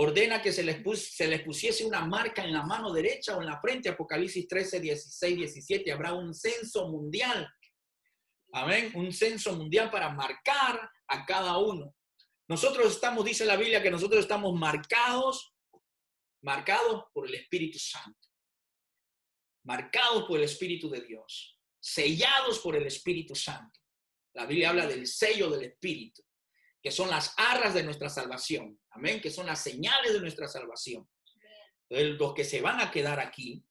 Ordena que se les, se les pusiese una marca en la mano derecha o en la frente, Apocalipsis 13, 16, 17, habrá un censo mundial. Amén, un censo mundial para marcar a cada uno. Nosotros estamos, dice la Biblia, que nosotros estamos marcados, marcados por el Espíritu Santo marcados por el Espíritu de Dios, sellados por el Espíritu Santo. La Biblia habla del sello del Espíritu, que son las arras de nuestra salvación. Amén, que son las señales de nuestra salvación. Entonces, los que se van a quedar aquí,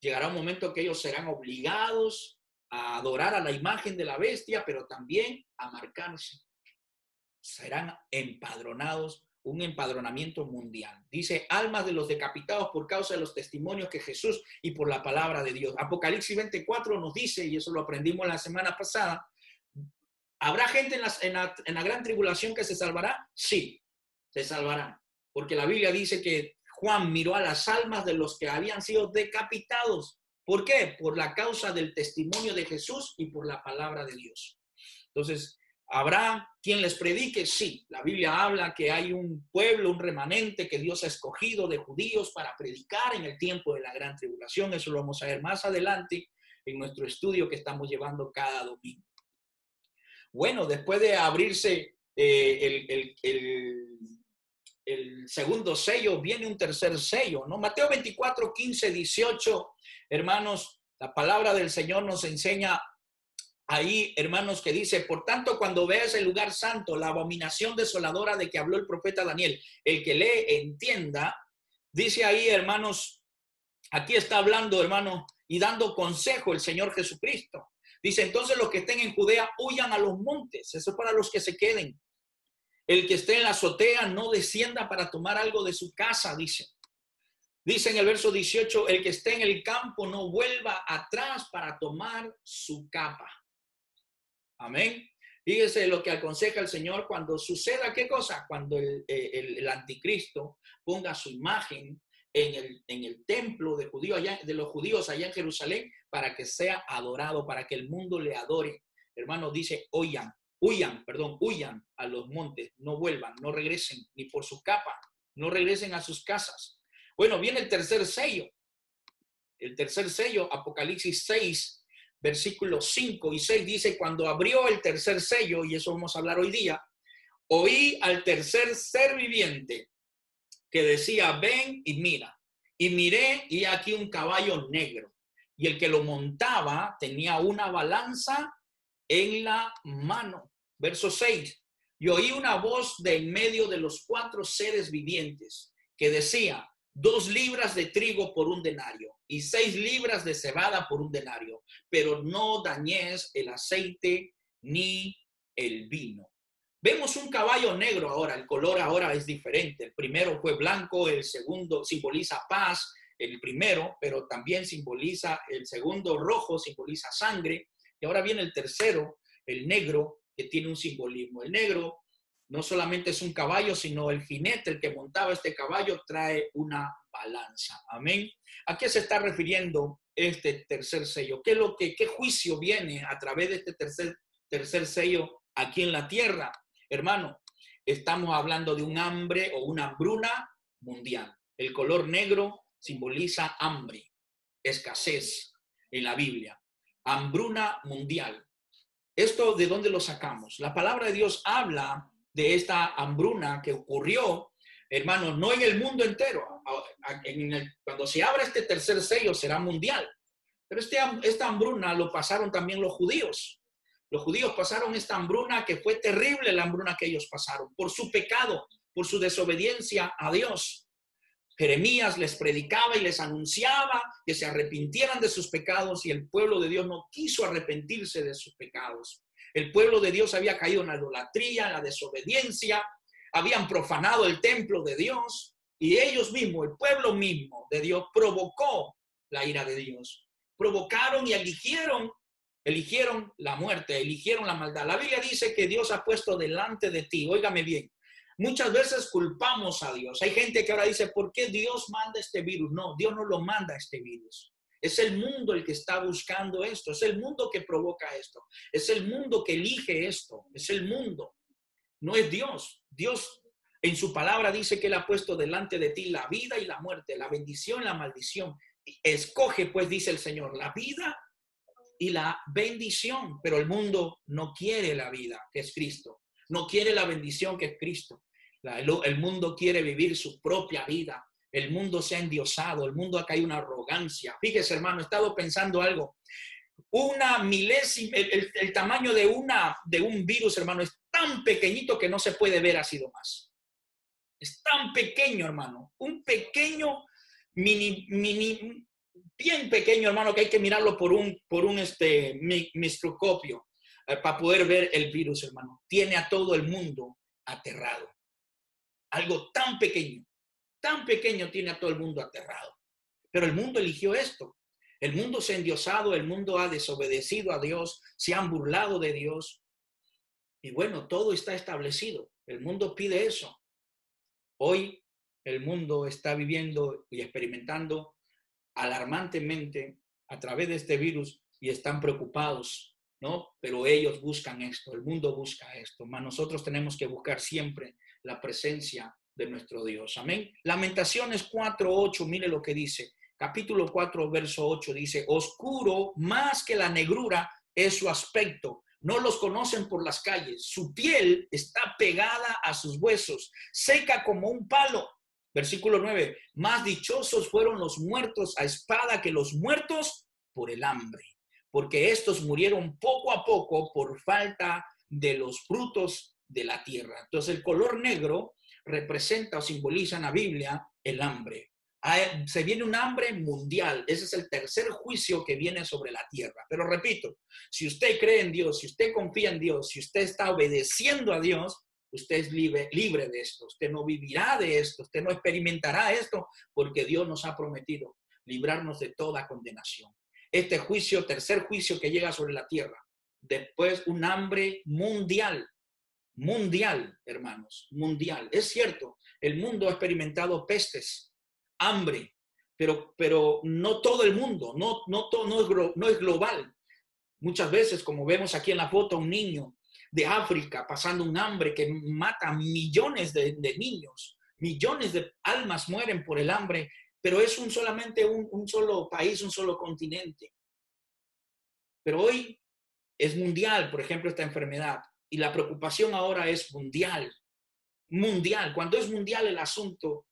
llegará un momento que ellos serán obligados a adorar a la imagen de la bestia, pero también a marcarse. Serán empadronados un empadronamiento mundial. Dice, almas de los decapitados por causa de los testimonios que Jesús y por la palabra de Dios. Apocalipsis 24 nos dice, y eso lo aprendimos la semana pasada, ¿habrá gente en la, la gran tribulación que se salvará? Sí, se salvará. Porque la Biblia dice que Juan miró a las almas de los que habían sido decapitados. ¿Por qué? Por la causa del testimonio de Jesús y por la palabra de Dios. Entonces, ¿Habrá quien les predique? Sí, la Biblia habla que hay un pueblo, un remanente que Dios ha escogido de judíos para predicar en el tiempo de la gran tribulación. Eso lo vamos a ver más adelante en nuestro estudio que estamos llevando cada domingo. Bueno, después de abrirse eh, el, el, segundo sello, viene un tercer sello, ¿no? Mateo 24, 15, 18, hermanos, la palabra del Señor nos enseña ahí, hermanos, que dice, por tanto, cuando veas el lugar santo, la abominación desoladora de que habló el profeta Daniel, el que lee entienda, dice ahí, hermanos, aquí está hablando, hermano, y dando consejo el Señor Jesucristo. Dice, entonces los que estén en Judea huyan a los montes, eso es para los que se queden. El que esté en la azotea no descienda para tomar algo de su casa, dice. Dice en el verso 18, el que esté en el campo no vuelva atrás para tomar su capa. Amén. Fíjese lo que aconseja el Señor cuando suceda qué cosa, cuando el, eh, anticristo ponga su imagen en el, templo de, allá, de los judíos allá en Jerusalén para que sea adorado, para que el mundo le adore. Hermano, dice, huyan, huyan, perdón, huyan a los montes, no vuelvan, no regresen ni por su capa, no regresen a sus casas. Bueno, viene el tercer sello. El tercer sello, Apocalipsis 6, versículos 5 y 6 dice, cuando abrió el tercer sello, y eso vamos a hablar hoy día, oí al tercer ser viviente que decía, ven y mira. Y miré y aquí un caballo negro. Y el que lo montaba tenía una balanza en la mano. Verso 6. Y oí una voz de en medio de los cuatro seres vivientes que decía, dos libras de trigo por un denario y seis libras de cebada por un denario, pero no dañes el aceite ni el vino. Vemos un caballo negro ahora, el color ahora es diferente. El primero fue blanco, el segundo simboliza paz, el primero, pero también simboliza, el segundo rojo simboliza sangre, y ahora viene el tercero, el negro, que tiene un simbolismo. El negro no solamente es un caballo, sino el jinete, el que montaba este caballo, trae una balanza. Amén. ¿A qué se está refiriendo este tercer sello? ¿Qué, lo que, qué juicio viene a través de este tercer, tercer sello aquí en la tierra? Hermano, estamos hablando de un hambre o una hambruna mundial. El color negro simboliza hambre, escasez en la Biblia. Hambruna mundial. ¿Esto de dónde lo sacamos? La palabra de Dios habla de esta hambruna que ocurrió, hermano, no en el mundo entero. cuando se abra este tercer sello será mundial. Pero este, esta hambruna lo pasaron también los judíos. Los judíos pasaron esta hambruna que fue terrible la hambruna que ellos pasaron por su pecado, por su desobediencia a Dios. Jeremías les predicaba y les anunciaba que se arrepintieran de sus pecados y el pueblo de Dios no quiso arrepentirse de sus pecados. El pueblo de Dios había caído en la idolatría, en la desobediencia, habían profanado el templo de Dios y ellos mismos, el pueblo mismo de Dios, provocó la ira de Dios. Provocaron y eligieron, eligieron la muerte, eligieron la maldad. La Biblia dice que Dios ha puesto delante de ti, óigame bien, Muchas veces culpamos a Dios. Hay gente que ahora dice, ¿por qué Dios manda este virus? No, Dios no lo manda este virus. Es el mundo el que está buscando esto, es el mundo que provoca esto, es el mundo que elige esto, es el mundo. No es Dios. Dios en su palabra dice que Él ha puesto delante de ti la vida y la muerte, la bendición la maldición. Escoge, pues, dice el Señor, la vida y la bendición, pero el mundo no quiere la vida, que es Cristo, no quiere la bendición, que es Cristo. El mundo quiere vivir su propia vida. El mundo se ha endiosado, el mundo ha caído una arrogancia. Fíjese, hermano, he estado pensando algo. Una milésima, el, tamaño de, una, de un virus, hermano, es tan pequeñito que no se puede ver así más. Es tan pequeño, hermano. Un pequeño, mini, mini, bien pequeño, hermano, que hay que mirarlo por un, por un este, microscopio eh, para poder ver el virus, hermano. Tiene a todo el mundo aterrado. Algo tan pequeño, tan pequeño tiene a todo el mundo aterrado. Pero el mundo eligió esto. El mundo se endiosado, el mundo ha desobedecido a Dios, se han burlado de Dios. Y bueno, todo está establecido. El mundo pide eso. Hoy el mundo está viviendo y experimentando alarmantemente a través de este virus y están preocupados, ¿no? Pero ellos buscan esto, el mundo busca esto, mas nosotros tenemos que buscar siempre la presencia de nuestro Dios. Amén. Lamentaciones 4.8, mire lo que dice. Capítulo 4, verso 8 dice, oscuro más que la negrura es su aspecto. No los conocen por las calles. Su piel está pegada a sus huesos, seca como un palo. Versículo 9, más dichosos fueron los muertos a espada que los muertos por el hambre, porque estos murieron poco a poco por falta de los frutos de la tierra. Entonces el color negro representa o simboliza en la Biblia el hambre. Se viene un hambre mundial. Ese es el tercer juicio que viene sobre la tierra. Pero repito, si usted cree en Dios, si usted confía en Dios, si usted está obedeciendo a Dios, usted es libre, libre de esto. Usted no vivirá de esto. Usted no experimentará esto porque Dios nos ha prometido librarnos de toda condenación. Este juicio, tercer juicio que llega sobre la tierra. Después un hambre mundial mundial, hermanos, mundial. Es cierto, el mundo ha experimentado pestes, hambre, pero, pero no todo el mundo, no, no, no, no es global. Muchas veces, como vemos aquí en la foto, un niño de África pasando un hambre que mata millones de, niños, millones de almas mueren por el hambre, pero es un solamente un, un solo país, un solo continente. Pero hoy es mundial, por ejemplo, esta enfermedad. Y la preocupación ahora es mundial, mundial. Cuando es mundial el asunto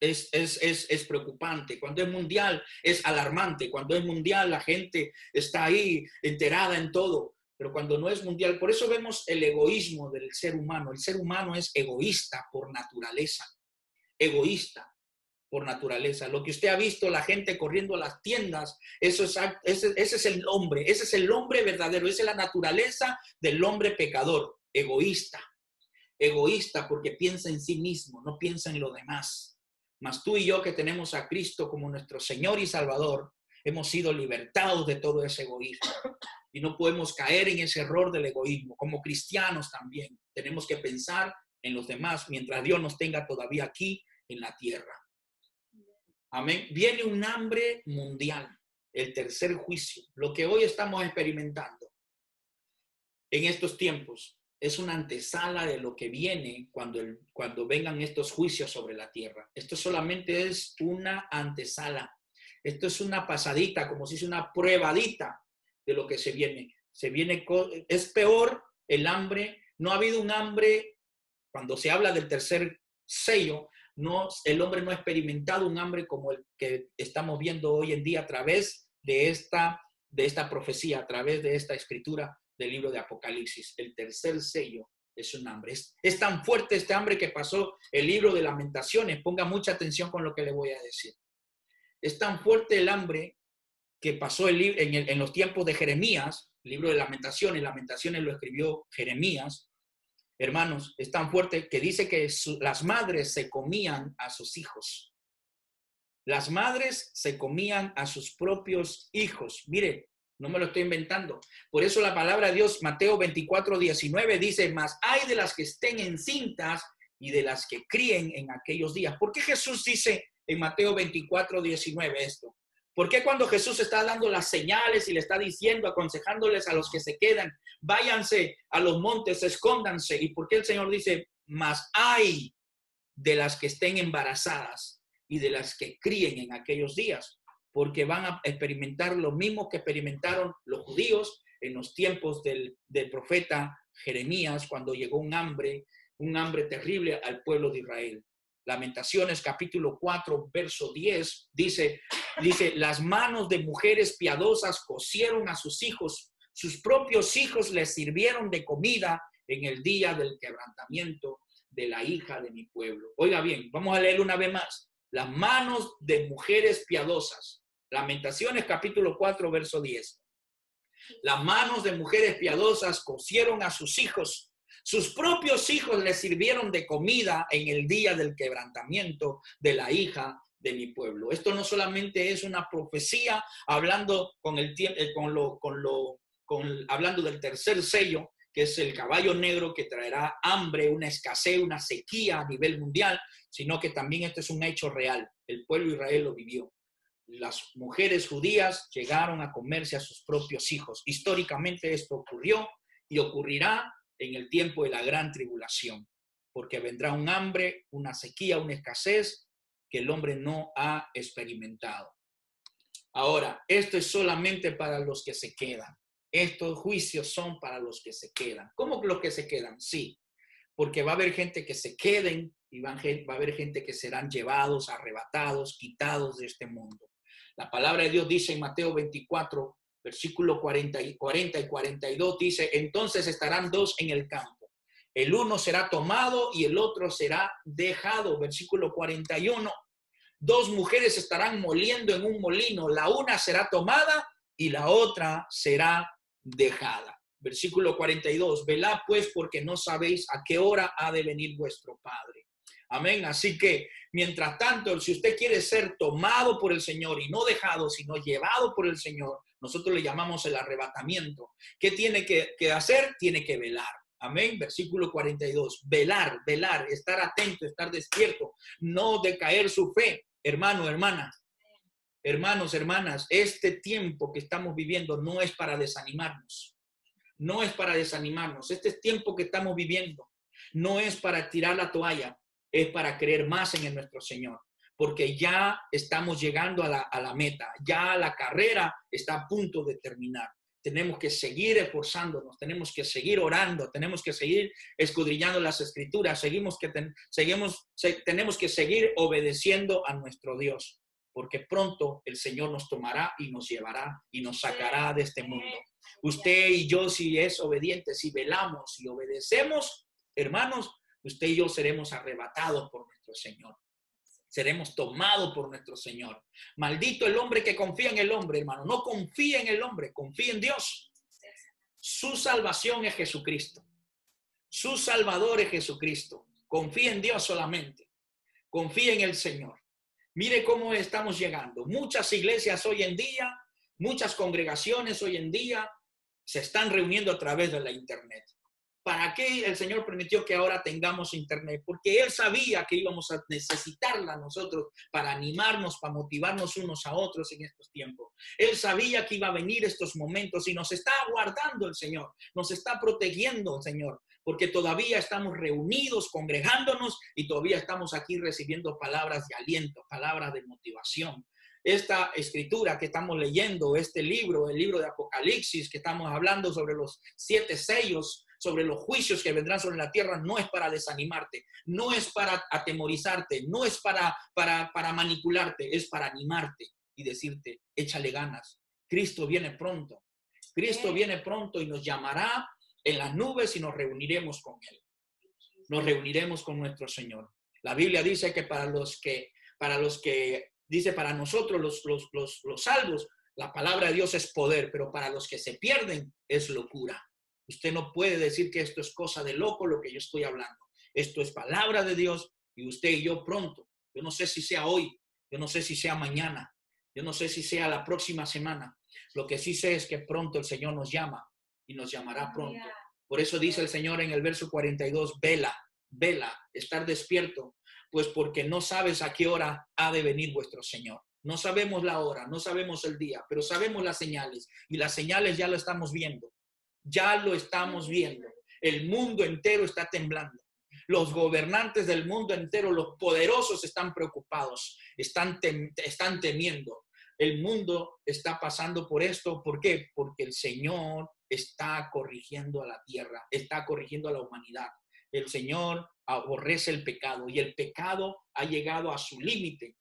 es, es, preocupante. Cuando es mundial es alarmante. Cuando es mundial la gente está ahí enterada en todo. Pero cuando no es mundial, por eso vemos el egoísmo del ser humano. El ser humano es egoísta por naturaleza. Egoísta. por naturaleza. Lo que usted ha visto, la gente corriendo a las tiendas, eso es, ese, es el hombre, ese es el hombre verdadero, esa es la naturaleza del hombre pecador, egoísta. Egoísta porque piensa en sí mismo, no piensa en lo demás. Mas tú y yo que tenemos a Cristo como nuestro Señor y Salvador, hemos sido libertados de todo ese egoísmo. Y no podemos caer en ese error del egoísmo. Como cristianos también tenemos que pensar en los demás mientras Dios nos tenga todavía aquí en la tierra. Amén. Viene un hambre mundial, el tercer juicio, lo que hoy estamos experimentando en estos tiempos es una antesala de lo que viene cuando, cuando vengan estos juicios sobre la tierra. Esto solamente es una antesala. Esto es una pasadita, como si es una pruebadita de lo que se viene. Se viene, es peor el hambre. No ha habido un hambre, cuando se habla del tercer sello, no, el hombre no ha experimentado un hambre como el que estamos viendo hoy en día a través de esta, de esta profecía, a través de esta escritura del libro de Apocalipsis. El tercer sello es un hambre. Es, tan fuerte este hambre que pasó el libro de lamentaciones. Ponga mucha atención con lo que le voy a decir. Es tan fuerte el hambre que pasó el, en, en los tiempos de Jeremías, el libro de lamentaciones, lamentaciones lo escribió Jeremías, hermanos, es tan fuerte que dice que las madres se comían a sus hijos. Las madres se comían a sus propios hijos. Mire, no me lo estoy inventando. Por eso la palabra de Dios, Mateo 24, 19, dice, más hay de las que estén encintas y de las que críen en aquellos días. ¿Por qué Jesús dice en Mateo 24, 19 esto? ¿Por qué cuando Jesús está dando las señales y le está diciendo, aconsejándoles a los que se quedan, váyanse a los montes, escóndanse? ¿Y por qué el Señor dice, más hay de las que estén embarazadas y de las que críen en aquellos días? Porque van a experimentar lo mismo que experimentaron los judíos en los tiempos del, del profeta Jeremías, cuando llegó un hambre, un hambre terrible al pueblo de Israel. Lamentaciones capítulo 4, verso 10, dice, dice, las manos de mujeres piadosas cosieron a sus hijos, sus propios hijos les sirvieron de comida en el día del quebrantamiento de la hija de mi pueblo. Oiga bien, vamos a leer una vez más. Las manos de mujeres piadosas. Lamentaciones capítulo 4, verso 10. Las manos de mujeres piadosas cosieron a sus hijos sus propios hijos le sirvieron de comida en el día del quebrantamiento de la hija de mi pueblo. Esto no solamente es una profecía hablando con el eh, con lo, con lo, con, hablando del tercer sello, que es el caballo negro que traerá hambre, una escasez, una sequía a nivel mundial, sino que también esto es un hecho real. El pueblo de Israel lo vivió. Las mujeres judías llegaron a comerse a sus propios hijos. Históricamente esto ocurrió y ocurrirá en el tiempo de la gran tribulación, porque vendrá un hambre, una sequía, una escasez que el hombre no ha experimentado. Ahora, esto es solamente para los que se quedan. Estos juicios son para los que se quedan. ¿Cómo los que se quedan? Sí, porque va a haber gente que se queden y va a haber gente que serán llevados, arrebatados, quitados de este mundo. La palabra de Dios dice en Mateo 24, versículo 40 y, 40 y 42 dice, entonces estarán dos en el campo. El uno será tomado y el otro será dejado. Versículo 41. Dos mujeres estarán moliendo en un molino. La una será tomada y la otra será dejada. Versículo 42. Velad pues porque no sabéis a qué hora ha de venir vuestro Padre. Amén. Así que, mientras tanto, si usted quiere ser tomado por el Señor y no dejado, sino llevado por el Señor, nosotros le llamamos el arrebatamiento. ¿Qué tiene que, hacer? Tiene que velar. Amén. Versículo 42. Velar, velar, estar atento, estar despierto, no decaer su fe. Hermano, hermana. Hermanos, hermanas, este tiempo que estamos viviendo no es para desanimarnos. No es para desanimarnos. Este tiempo que estamos viviendo no es para tirar la toalla, es para creer más en nuestro Señor porque ya estamos llegando a la, meta, ya la carrera está a punto de terminar. Tenemos que seguir esforzándonos, tenemos que seguir orando, tenemos que seguir escudriñando las escrituras, seguimos que seguimos, tenemos que seguir obedeciendo a nuestro Dios, porque pronto el Señor nos tomará y nos llevará y nos sacará de este mundo. Usted y yo, si es obediente, si velamos y obedecemos, hermanos, usted y yo seremos arrebatados por nuestro Señor. Seremos tomados por nuestro Señor. Maldito el hombre que confía en el hombre, hermano. No confía en el hombre, confía en Dios. Su salvación es Jesucristo. Su Salvador es Jesucristo. Confía en Dios solamente. Confía en el Señor. Mire cómo estamos llegando. Muchas iglesias hoy en día, muchas congregaciones hoy en día se están reuniendo a través de la internet. ¿Para qué el Señor permitió que ahora tengamos internet? Porque Él sabía que íbamos a necesitarla nosotros para animarnos, para motivarnos unos a otros en estos tiempos. Él sabía que iba a venir estos momentos y nos está aguardando el Señor, nos está protegiendo el Señor, porque todavía estamos reunidos, congregándonos y todavía estamos aquí recibiendo palabras de aliento, palabras de motivación esta escritura que estamos leyendo, este libro, el libro de Apocalipsis, que estamos hablando sobre los siete sellos, sobre los juicios que vendrán sobre la tierra no es para desanimarte, no es para atemorizarte, no es para, para, para manipularte, es para animarte y decirte, échale ganas. Cristo viene pronto. Cristo viene pronto y nos llamará en las nubes y nos reuniremos con Él. Nos reuniremos con nuestro Señor. La Biblia dice que para los que, para los que, dice para nosotros los, los, los, los salvos, la palabra de Dios es poder, pero para los que se pierden es locura. Usted no puede decir que esto es cosa de loco lo que yo estoy hablando. Esto es palabra de Dios y usted y yo pronto. Yo no sé si sea hoy, yo no sé si sea mañana, yo no sé si sea la próxima semana. Lo que sí sé es que pronto el Señor nos llama y nos llamará pronto. Por eso dice el Señor en el verso 42, vela, vela, estar despierto, pues porque no sabes a qué hora ha de venir vuestro Señor. No sabemos la hora, no sabemos el día, pero sabemos las señales y las señales ya lo estamos viendo. Ya lo estamos viendo. El mundo entero está temblando. Los gobernantes del mundo entero, los poderosos están preocupados, están, están temiendo. El mundo está pasando por esto. ¿Por qué? Porque el Señor está corrigiendo a la tierra, está corrigiendo a la humanidad. El Señor aborrece el pecado y el pecado ha llegado a su límite,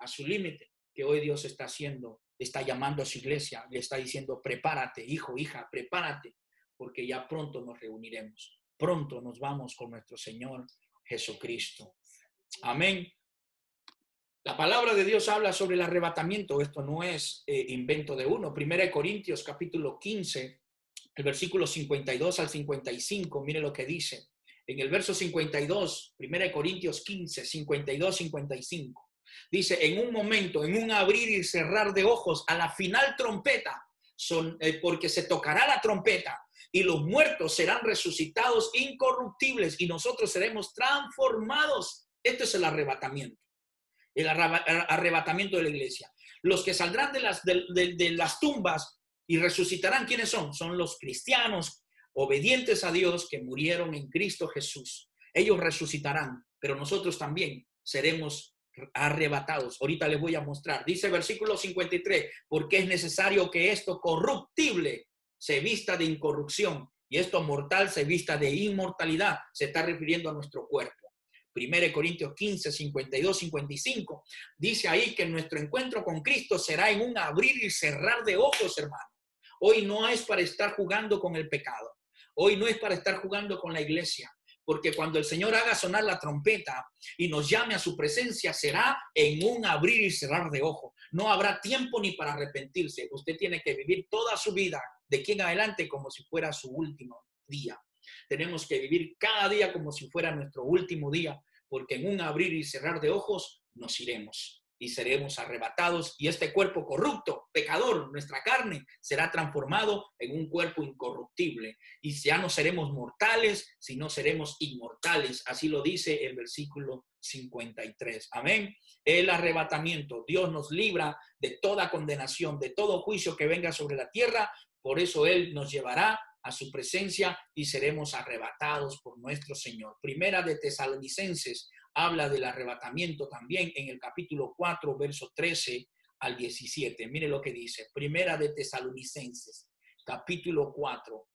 a su límite que hoy Dios está haciendo está llamando a su iglesia, le está diciendo, prepárate, hijo, hija, prepárate, porque ya pronto nos reuniremos, pronto nos vamos con nuestro Señor Jesucristo. Amén. La palabra de Dios habla sobre el arrebatamiento, esto no es eh, invento de uno. Primera de Corintios capítulo 15, el versículo 52 al 55, mire lo que dice. En el verso 52, Primera de Corintios 15, 52, 55. Dice, en un momento, en un abrir y cerrar de ojos, a la final trompeta, son, eh, porque se tocará la trompeta y los muertos serán resucitados incorruptibles y nosotros seremos transformados. Este es el arrebatamiento, el arrebatamiento de la iglesia. Los que saldrán de las, de las tumbas y resucitarán, ¿quiénes son? Son los cristianos obedientes a Dios que murieron en Cristo Jesús. Ellos resucitarán, pero nosotros también seremos arrebatados. Ahorita les voy a mostrar. Dice versículo 53, porque es necesario que esto corruptible se vista de incorrupción y esto mortal se vista de inmortalidad. Se está refiriendo a nuestro cuerpo. 1 Corintios 15, 52, 55. Dice ahí que nuestro encuentro con Cristo será en un abrir y cerrar de ojos, hermano. Hoy no es para estar jugando con el pecado. Hoy no es para estar jugando con la iglesia porque cuando el Señor haga sonar la trompeta y nos llame a su presencia, será en un abrir y cerrar de ojos. No habrá tiempo ni para arrepentirse. Usted tiene que vivir toda su vida de aquí en adelante como si fuera su último día. Tenemos que vivir cada día como si fuera nuestro último día, porque en un abrir y cerrar de ojos nos iremos y seremos arrebatados y este cuerpo corrupto, pecador, nuestra carne, será transformado en un cuerpo incorruptible y ya no seremos mortales, sino seremos inmortales. Así lo dice el versículo 53. Amén. El arrebatamiento. Dios nos libra de toda condenación, de todo juicio que venga sobre la tierra. Por eso Él nos llevará a su presencia y seremos arrebatados por nuestro Señor. Primera de Tesalonicenses habla del arrebatamiento también en el capítulo 4, verso 13 al 17. Mire lo que dice. Primera de Tesalonicenses, capítulo 4,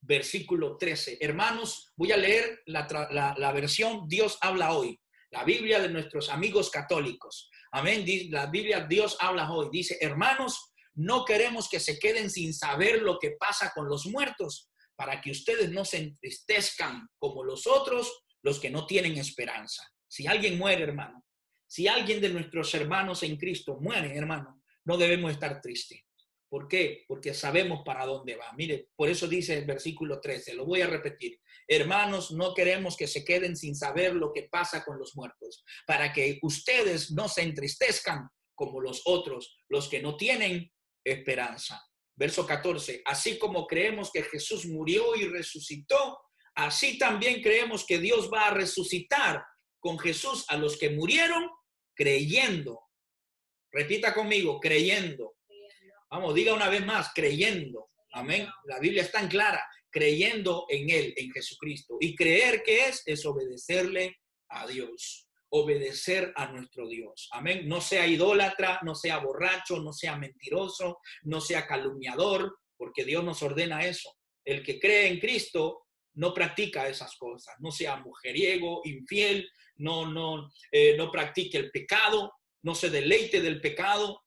versículo 13. Hermanos, voy a leer la, la versión Dios habla hoy, la Biblia de nuestros amigos católicos. Amén. La Biblia Dios habla hoy. Dice, hermanos, no queremos que se queden sin saber lo que pasa con los muertos, para que ustedes no se entristezcan como los otros los que no tienen esperanza. Si alguien muere, hermano, Si alguien de nuestros hermanos en Cristo muere, hermano, no debemos estar tristes. ¿Por qué? Porque sabemos para dónde va. Mire, por eso dice el versículo 13, lo voy a repetir. Hermanos, no queremos que se queden sin saber lo que pasa con los muertos, para que ustedes no se entristezcan como los otros, los que no tienen esperanza. Verso 14, así como creemos que Jesús murió y resucitó, así también creemos que Dios va a resucitar con Jesús a los que murieron creyendo. Repita conmigo, creyendo. Vamos, diga una vez más, creyendo. Amén. La Biblia es tan clara, creyendo en Él, en Jesucristo. Y creer que es, es obedecerle a Dios, obedecer a nuestro Dios. Amén. No sea idólatra, no sea borracho, no sea mentiroso, no sea calumniador, porque Dios nos ordena eso. El que cree en Cristo no practica esas cosas, no sea mujeriego, infiel, no, no, eh, no practique el pecado, no se deleite del pecado,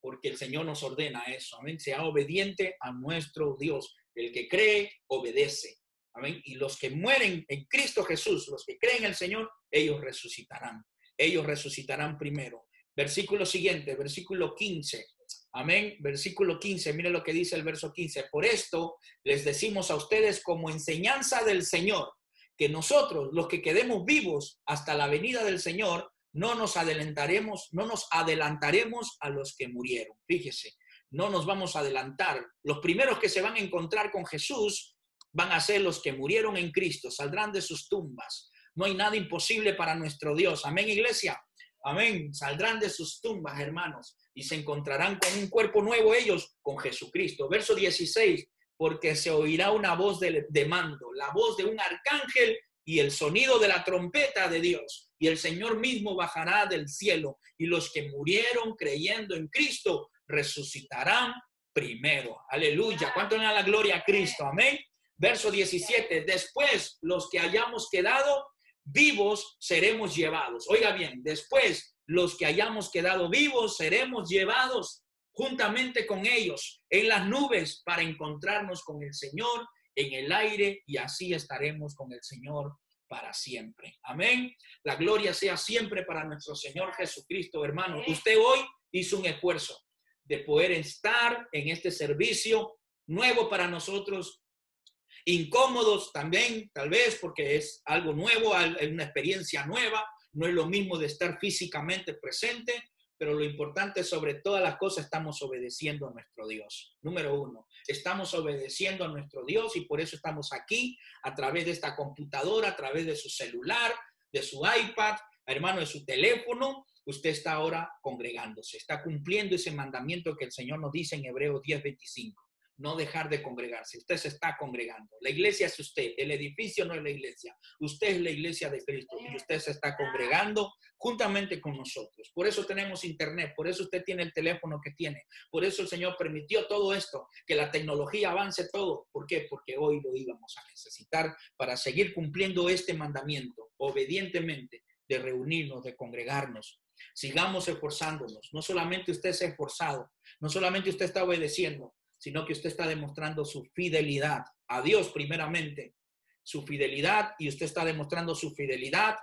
porque el Señor nos ordena eso. Amén. Sea obediente a nuestro Dios. El que cree, obedece. Amén. Y los que mueren en Cristo Jesús, los que creen en el Señor, ellos resucitarán. Ellos resucitarán primero. Versículo siguiente, versículo 15. Amén. Versículo 15, mire lo que dice el verso 15. Por esto les decimos a ustedes como enseñanza del Señor, que nosotros, los que quedemos vivos hasta la venida del Señor, no nos adelantaremos, no nos adelantaremos a los que murieron. Fíjese, no nos vamos a adelantar. Los primeros que se van a encontrar con Jesús van a ser los que murieron en Cristo, saldrán de sus tumbas. No hay nada imposible para nuestro Dios. Amén, iglesia. Amén. Saldrán de sus tumbas, hermanos, y se encontrarán con un cuerpo nuevo ellos, con Jesucristo. Verso 16, porque se oirá una voz de, de mando, la voz de un arcángel y el sonido de la trompeta de Dios. Y el Señor mismo bajará del cielo y los que murieron creyendo en Cristo resucitarán primero. Aleluya. ¿Cuánto le da la gloria a Cristo? Amén. Verso 17. Después los que hayamos quedado vivos seremos llevados. Oiga bien, después los que hayamos quedado vivos seremos llevados juntamente con ellos en las nubes para encontrarnos con el Señor en el aire y así estaremos con el Señor para siempre. Amén. La gloria sea siempre para nuestro Señor Jesucristo, hermano. Usted hoy hizo un esfuerzo de poder estar en este servicio nuevo para nosotros, incómodos también, tal vez porque es algo nuevo, es una experiencia nueva, no es lo mismo de estar físicamente presente, pero lo importante sobre todas las cosas estamos obedeciendo a nuestro Dios. Número uno, estamos obedeciendo a nuestro Dios y por eso estamos aquí a través de esta computadora, a través de su celular, de su iPad, hermano, de su teléfono. Usted está ahora congregándose, está cumpliendo ese mandamiento que el Señor nos dice en Hebreos 10:25 no dejar de congregarse. Usted se está congregando. La iglesia es usted, el edificio no es la iglesia. Usted es la iglesia de Cristo y usted se está congregando juntamente con nosotros. Por eso tenemos internet, por eso usted tiene el teléfono que tiene. Por eso el Señor permitió todo esto, que la tecnología avance todo. ¿Por qué? Porque hoy lo íbamos a necesitar para seguir cumpliendo este mandamiento obedientemente de reunirnos, de congregarnos. Sigamos esforzándonos. No solamente usted se ha esforzado, no solamente usted está obedeciendo, sino que usted está demostrando su fidelidad a Dios primeramente, su fidelidad y usted está demostrando su fidelidad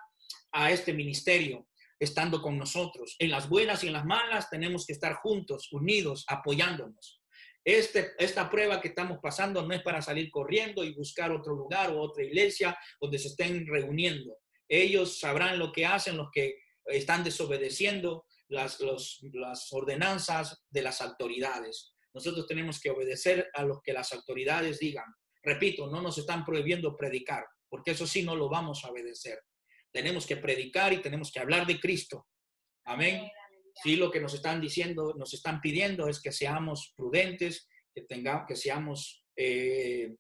a este ministerio, estando con nosotros. En las buenas y en las malas tenemos que estar juntos, unidos, apoyándonos. Este, esta prueba que estamos pasando no es para salir corriendo y buscar otro lugar o otra iglesia donde se estén reuniendo. Ellos sabrán lo que hacen los que están desobedeciendo las, las ordenanzas de las autoridades. Nosotros tenemos que obedecer a lo que las autoridades digan. Repito, no nos están prohibiendo predicar, porque eso sí no lo vamos a obedecer. Tenemos que predicar y tenemos que hablar de Cristo. Amén. Sí, lo que nos están diciendo, nos están pidiendo es que seamos prudentes, que, tengamos, que seamos, eh,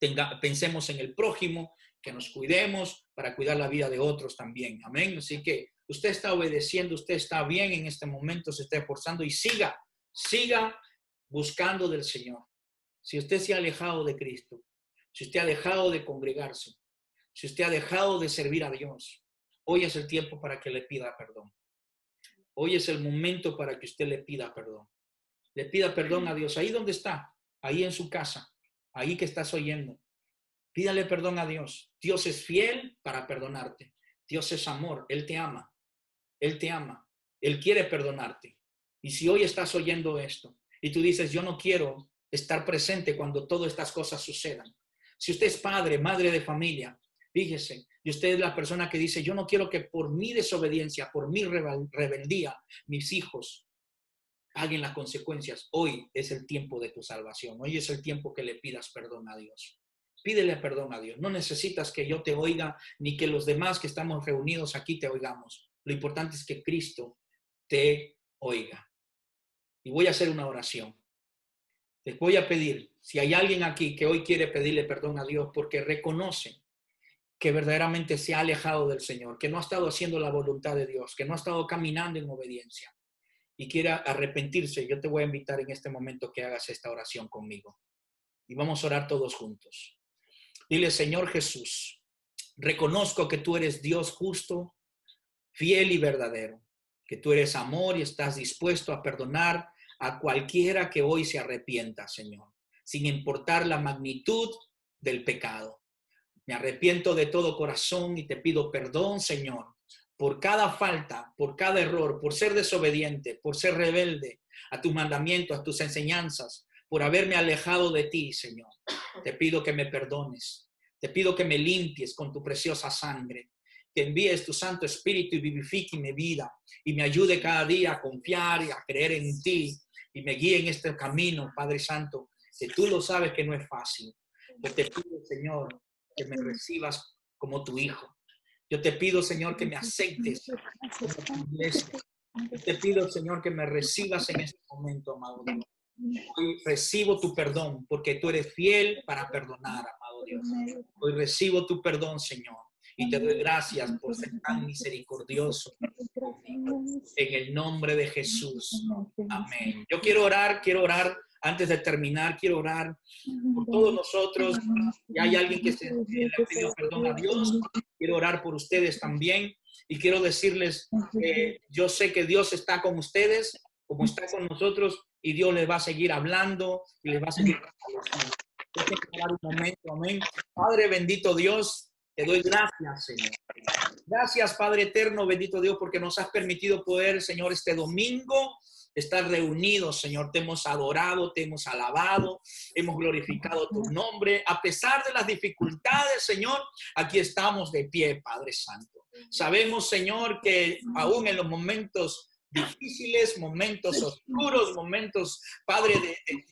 tenga, pensemos en el prójimo, que nos cuidemos para cuidar la vida de otros también. Amén. Así que usted está obedeciendo, usted está bien en este momento, se está esforzando y siga, siga buscando del Señor. Si usted se ha alejado de Cristo, si usted ha dejado de congregarse, si usted ha dejado de servir a Dios, hoy es el tiempo para que le pida perdón. Hoy es el momento para que usted le pida perdón. Le pida perdón a Dios ahí donde está, ahí en su casa, ahí que estás oyendo. Pídale perdón a Dios. Dios es fiel para perdonarte. Dios es amor, Él te ama. Él te ama, Él quiere perdonarte. Y si hoy estás oyendo esto y tú dices, yo no quiero estar presente cuando todas estas cosas sucedan. Si usted es padre, madre de familia, fíjese, y usted es la persona que dice, yo no quiero que por mi desobediencia, por mi rebeldía, mis hijos hagan las consecuencias. Hoy es el tiempo de tu salvación. Hoy es el tiempo que le pidas perdón a Dios. Pídele perdón a Dios. No necesitas que yo te oiga ni que los demás que estamos reunidos aquí te oigamos. Lo importante es que Cristo te oiga. Y voy a hacer una oración. Les voy a pedir, si hay alguien aquí que hoy quiere pedirle perdón a Dios porque reconoce que verdaderamente se ha alejado del Señor, que no ha estado haciendo la voluntad de Dios, que no ha estado caminando en obediencia y quiera arrepentirse, yo te voy a invitar en este momento que hagas esta oración conmigo. Y vamos a orar todos juntos. Dile, Señor Jesús, reconozco que tú eres Dios justo, fiel y verdadero, que tú eres amor y estás dispuesto a perdonar a cualquiera que hoy se arrepienta, Señor, sin importar la magnitud del pecado. Me arrepiento de todo corazón y te pido perdón, Señor, por cada falta, por cada error, por ser desobediente, por ser rebelde a tus mandamientos, a tus enseñanzas, por haberme alejado de ti, Señor. Te pido que me perdones. Te pido que me limpies con tu preciosa sangre. Que envíes tu Santo Espíritu y vivifique mi vida y me ayude cada día a confiar y a creer en ti y me guíe en este camino, Padre Santo, que tú lo sabes que no es fácil. Yo te pido, Señor, que me recibas como tu hijo. Yo te pido, Señor, que me aceptes como tu iglesia. Yo te pido, Señor, que me recibas en este momento, amado Dios. Hoy recibo tu perdón porque tú eres fiel para perdonar, amado Dios. Hoy recibo tu perdón, Señor. Y te doy gracias por ser tan misericordioso. En el nombre de Jesús. Amén. Yo quiero orar, quiero orar antes de terminar, quiero orar por todos nosotros. Y hay alguien que se, le ha pedido perdón a Dios. Quiero orar por ustedes también. Y quiero decirles que yo sé que Dios está con ustedes, como está con nosotros, y Dios les va a seguir hablando y les va a seguir. amén. Padre bendito Dios, te doy gracias, Señor. Gracias, Padre eterno, bendito Dios, porque nos has permitido poder, Señor, este domingo estar reunidos, Señor. Te hemos adorado, te hemos alabado, hemos glorificado tu nombre. A pesar de las dificultades, Señor, aquí estamos de pie, Padre Santo. Sabemos, Señor, que aún en los momentos difíciles, momentos oscuros, momentos, Padre,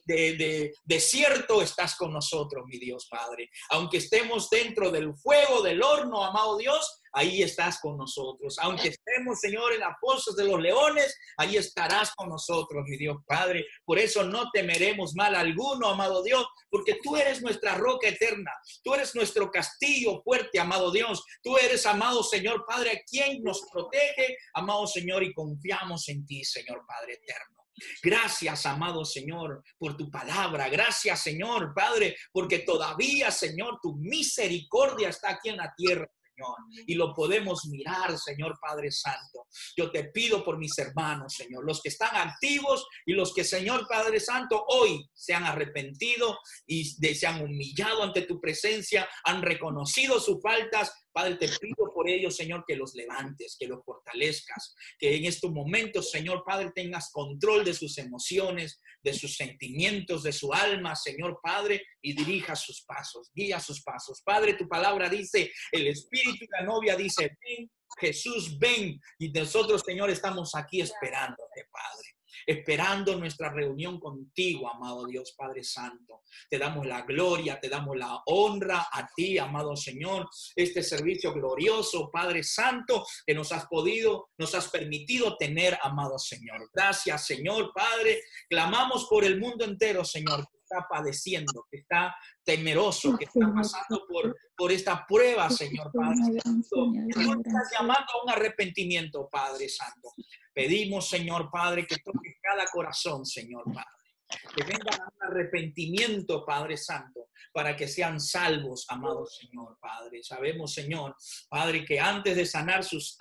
de, de, desierto, estás con nosotros, mi Dios, Padre. Aunque estemos dentro del fuego, del horno, amado Dios, ahí estás con nosotros. Aunque estemos, Señor, en las de los leones, ahí estarás con nosotros, mi Dios Padre. Por eso no temeremos mal alguno, amado Dios, porque tú eres nuestra roca eterna. Tú eres nuestro castillo fuerte, amado Dios. Tú eres, amado Señor Padre, quien nos protege, amado Señor, y confiamos en ti, Señor Padre eterno. Gracias, amado Señor, por tu palabra. Gracias, Señor, Padre, porque todavía, Señor, tu misericordia está aquí en la tierra. Señor, y lo podemos mirar, Señor Padre Santo. Yo te pido por mis hermanos, Señor, los que están activos y los que, Señor Padre Santo, hoy se han arrepentido y se han humillado ante tu presencia, han reconocido sus faltas, Padre, te pido por ellos, Señor, que los levantes, que los fortalezcas, que en estos momentos, Señor Padre, tengas control de sus emociones, de sus sentimientos, de su alma, Señor Padre, y dirija sus pasos, guía sus pasos. Padre, tu palabra dice, el Espíritu y la novia dice, ven, Jesús, ven. Y nosotros, Señor, estamos aquí esperándote, Padre esperando nuestra reunión contigo, amado Dios Padre Santo. Te damos la gloria, te damos la honra a ti, amado Señor, este servicio glorioso, Padre Santo, que nos has podido, nos has permitido tener, amado Señor. Gracias, Señor, Padre. Clamamos por el mundo entero, Señor, está padeciendo, que está temeroso, que está pasando por, por esta prueba, Señor Padre Santo. estás llamando a un arrepentimiento, Padre Santo. Pedimos, Señor Padre, que toque cada corazón, Señor Padre. Que venga un arrepentimiento, Padre Santo, para que sean salvos, amado Señor Padre. Sabemos, Señor Padre, que antes de sanar sus,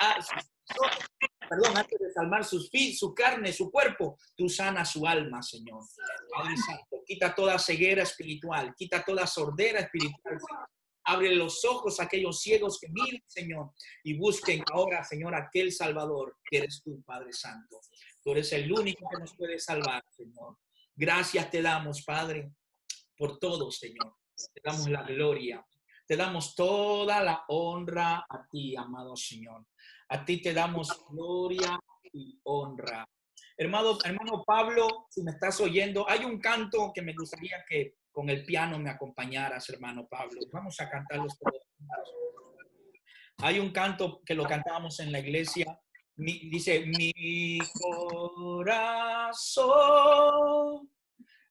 perdón, antes de salvar sus su carne, su cuerpo, tú sanas su alma, Señor. Padre Santo, quita toda ceguera espiritual, quita toda sordera espiritual, Abre los ojos a aquellos ciegos que miren, Señor, y busquen ahora, Señor, aquel Salvador que eres tú, Padre Santo. Tú eres el único que nos puede salvar, Señor. Gracias te damos, Padre, por todo, Señor. Te damos la gloria. Te damos toda la honra a ti, amado Señor. A ti te damos gloria y honra. Hermano, hermano Pablo, si me estás oyendo, hay un canto que me gustaría que con el piano me acompañaras, hermano Pablo. Vamos a cantarlos todos. Hay un canto que lo cantábamos en la iglesia. Dice, mi corazón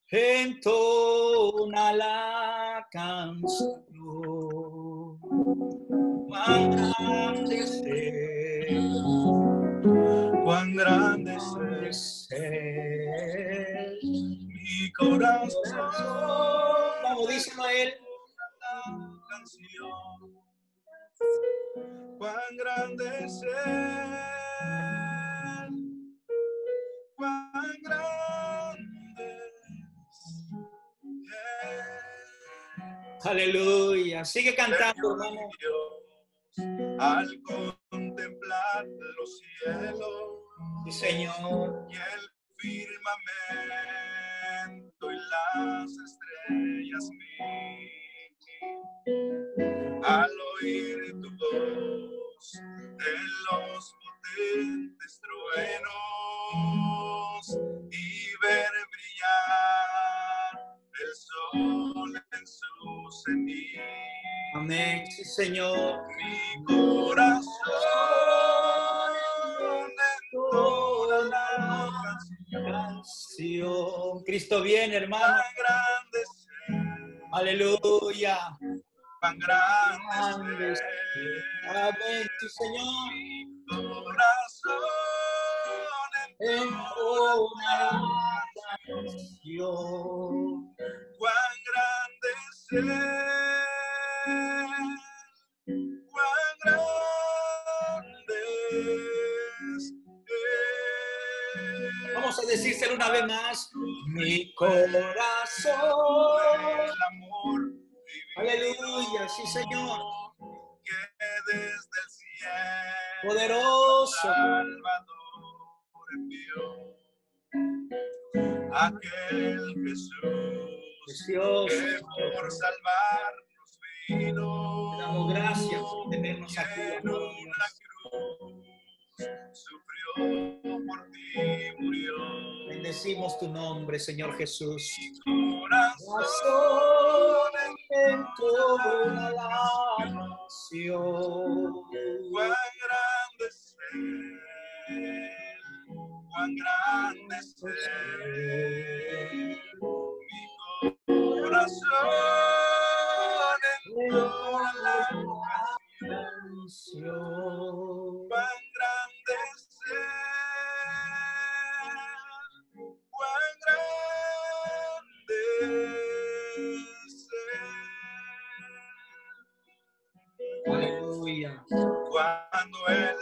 entona la canción. Cuán grande es cuán grande es mi corazón. Como dice Noel, canción. Cuán grande es cuán grande es. Aleluya. Sigue cantando, hermano. Al contemplar los cielos, mi Señor, y el firmamento y las estrellas al oír tu voz en los potentes truenos y ver brillar el sol en su cenit. Amén, sí, Señor. Mi corazón en toda la canción. Cristo viene, hermano. Aleluya. Tan grande es Amén, Señor. Corazón en. Cuán grande es Cuán grande es Vamos a decírselo una vez más. Mi corazón. El amor. Aleluya, sí, Señor. Que desde el cielo. Poderoso. Salvador envió. Aquel Jesús. Precioso. Que por salvarnos vino. Te damos gracias por tenernos aquí. En una cruz por ti, murió. Bendecimos tu nombre, Señor Jesús. Corazón en toda la nación. Cuán grande es cuán grande es Mi corazón en toda la canción. Cuando el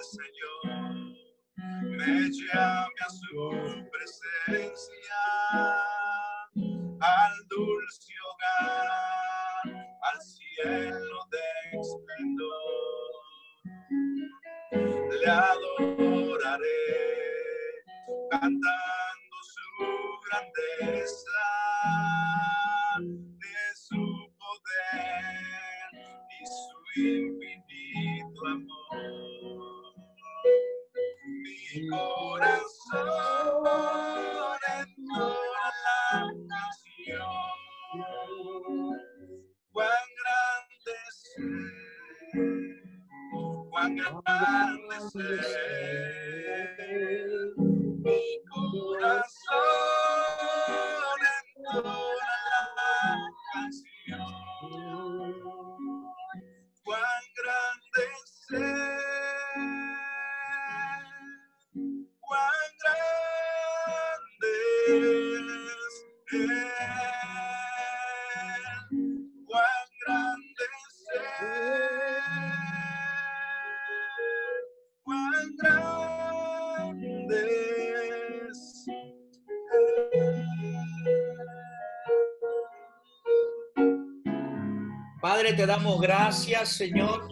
damos gracias, Señor,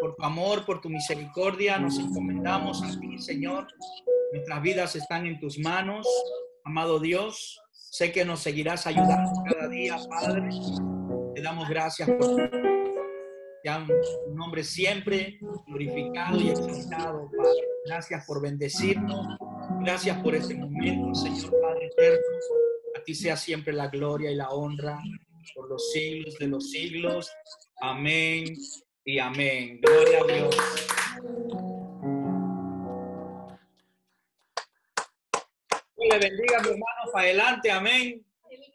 por tu amor, por tu misericordia. Nos encomendamos a ti, Señor. Nuestras vidas están en tus manos, amado Dios. Sé que nos seguirás ayudando cada día, Padre. Te damos gracias por un nombre siempre glorificado y exaltado. Gracias por bendecirnos. Gracias por este momento, Señor Padre eterno. A ti sea siempre la gloria y la honra por los siglos de los siglos. Amén y amén. Gloria a Dios. Dios le bendiga, mi hermano, para adelante. Amén.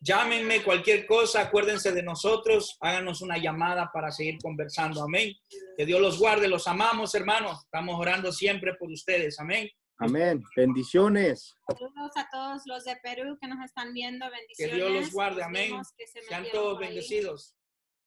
Llámenme cualquier cosa, acuérdense de nosotros, háganos una llamada para seguir conversando. Amén. Que Dios los guarde, los amamos, hermanos. Estamos orando siempre por ustedes. Amén. Amén. Bendiciones. Saludos a todos los de Perú que nos están viendo. Que Bendiciones. Dios los guarde. Amén. que Sean todos ahí. bendecidos.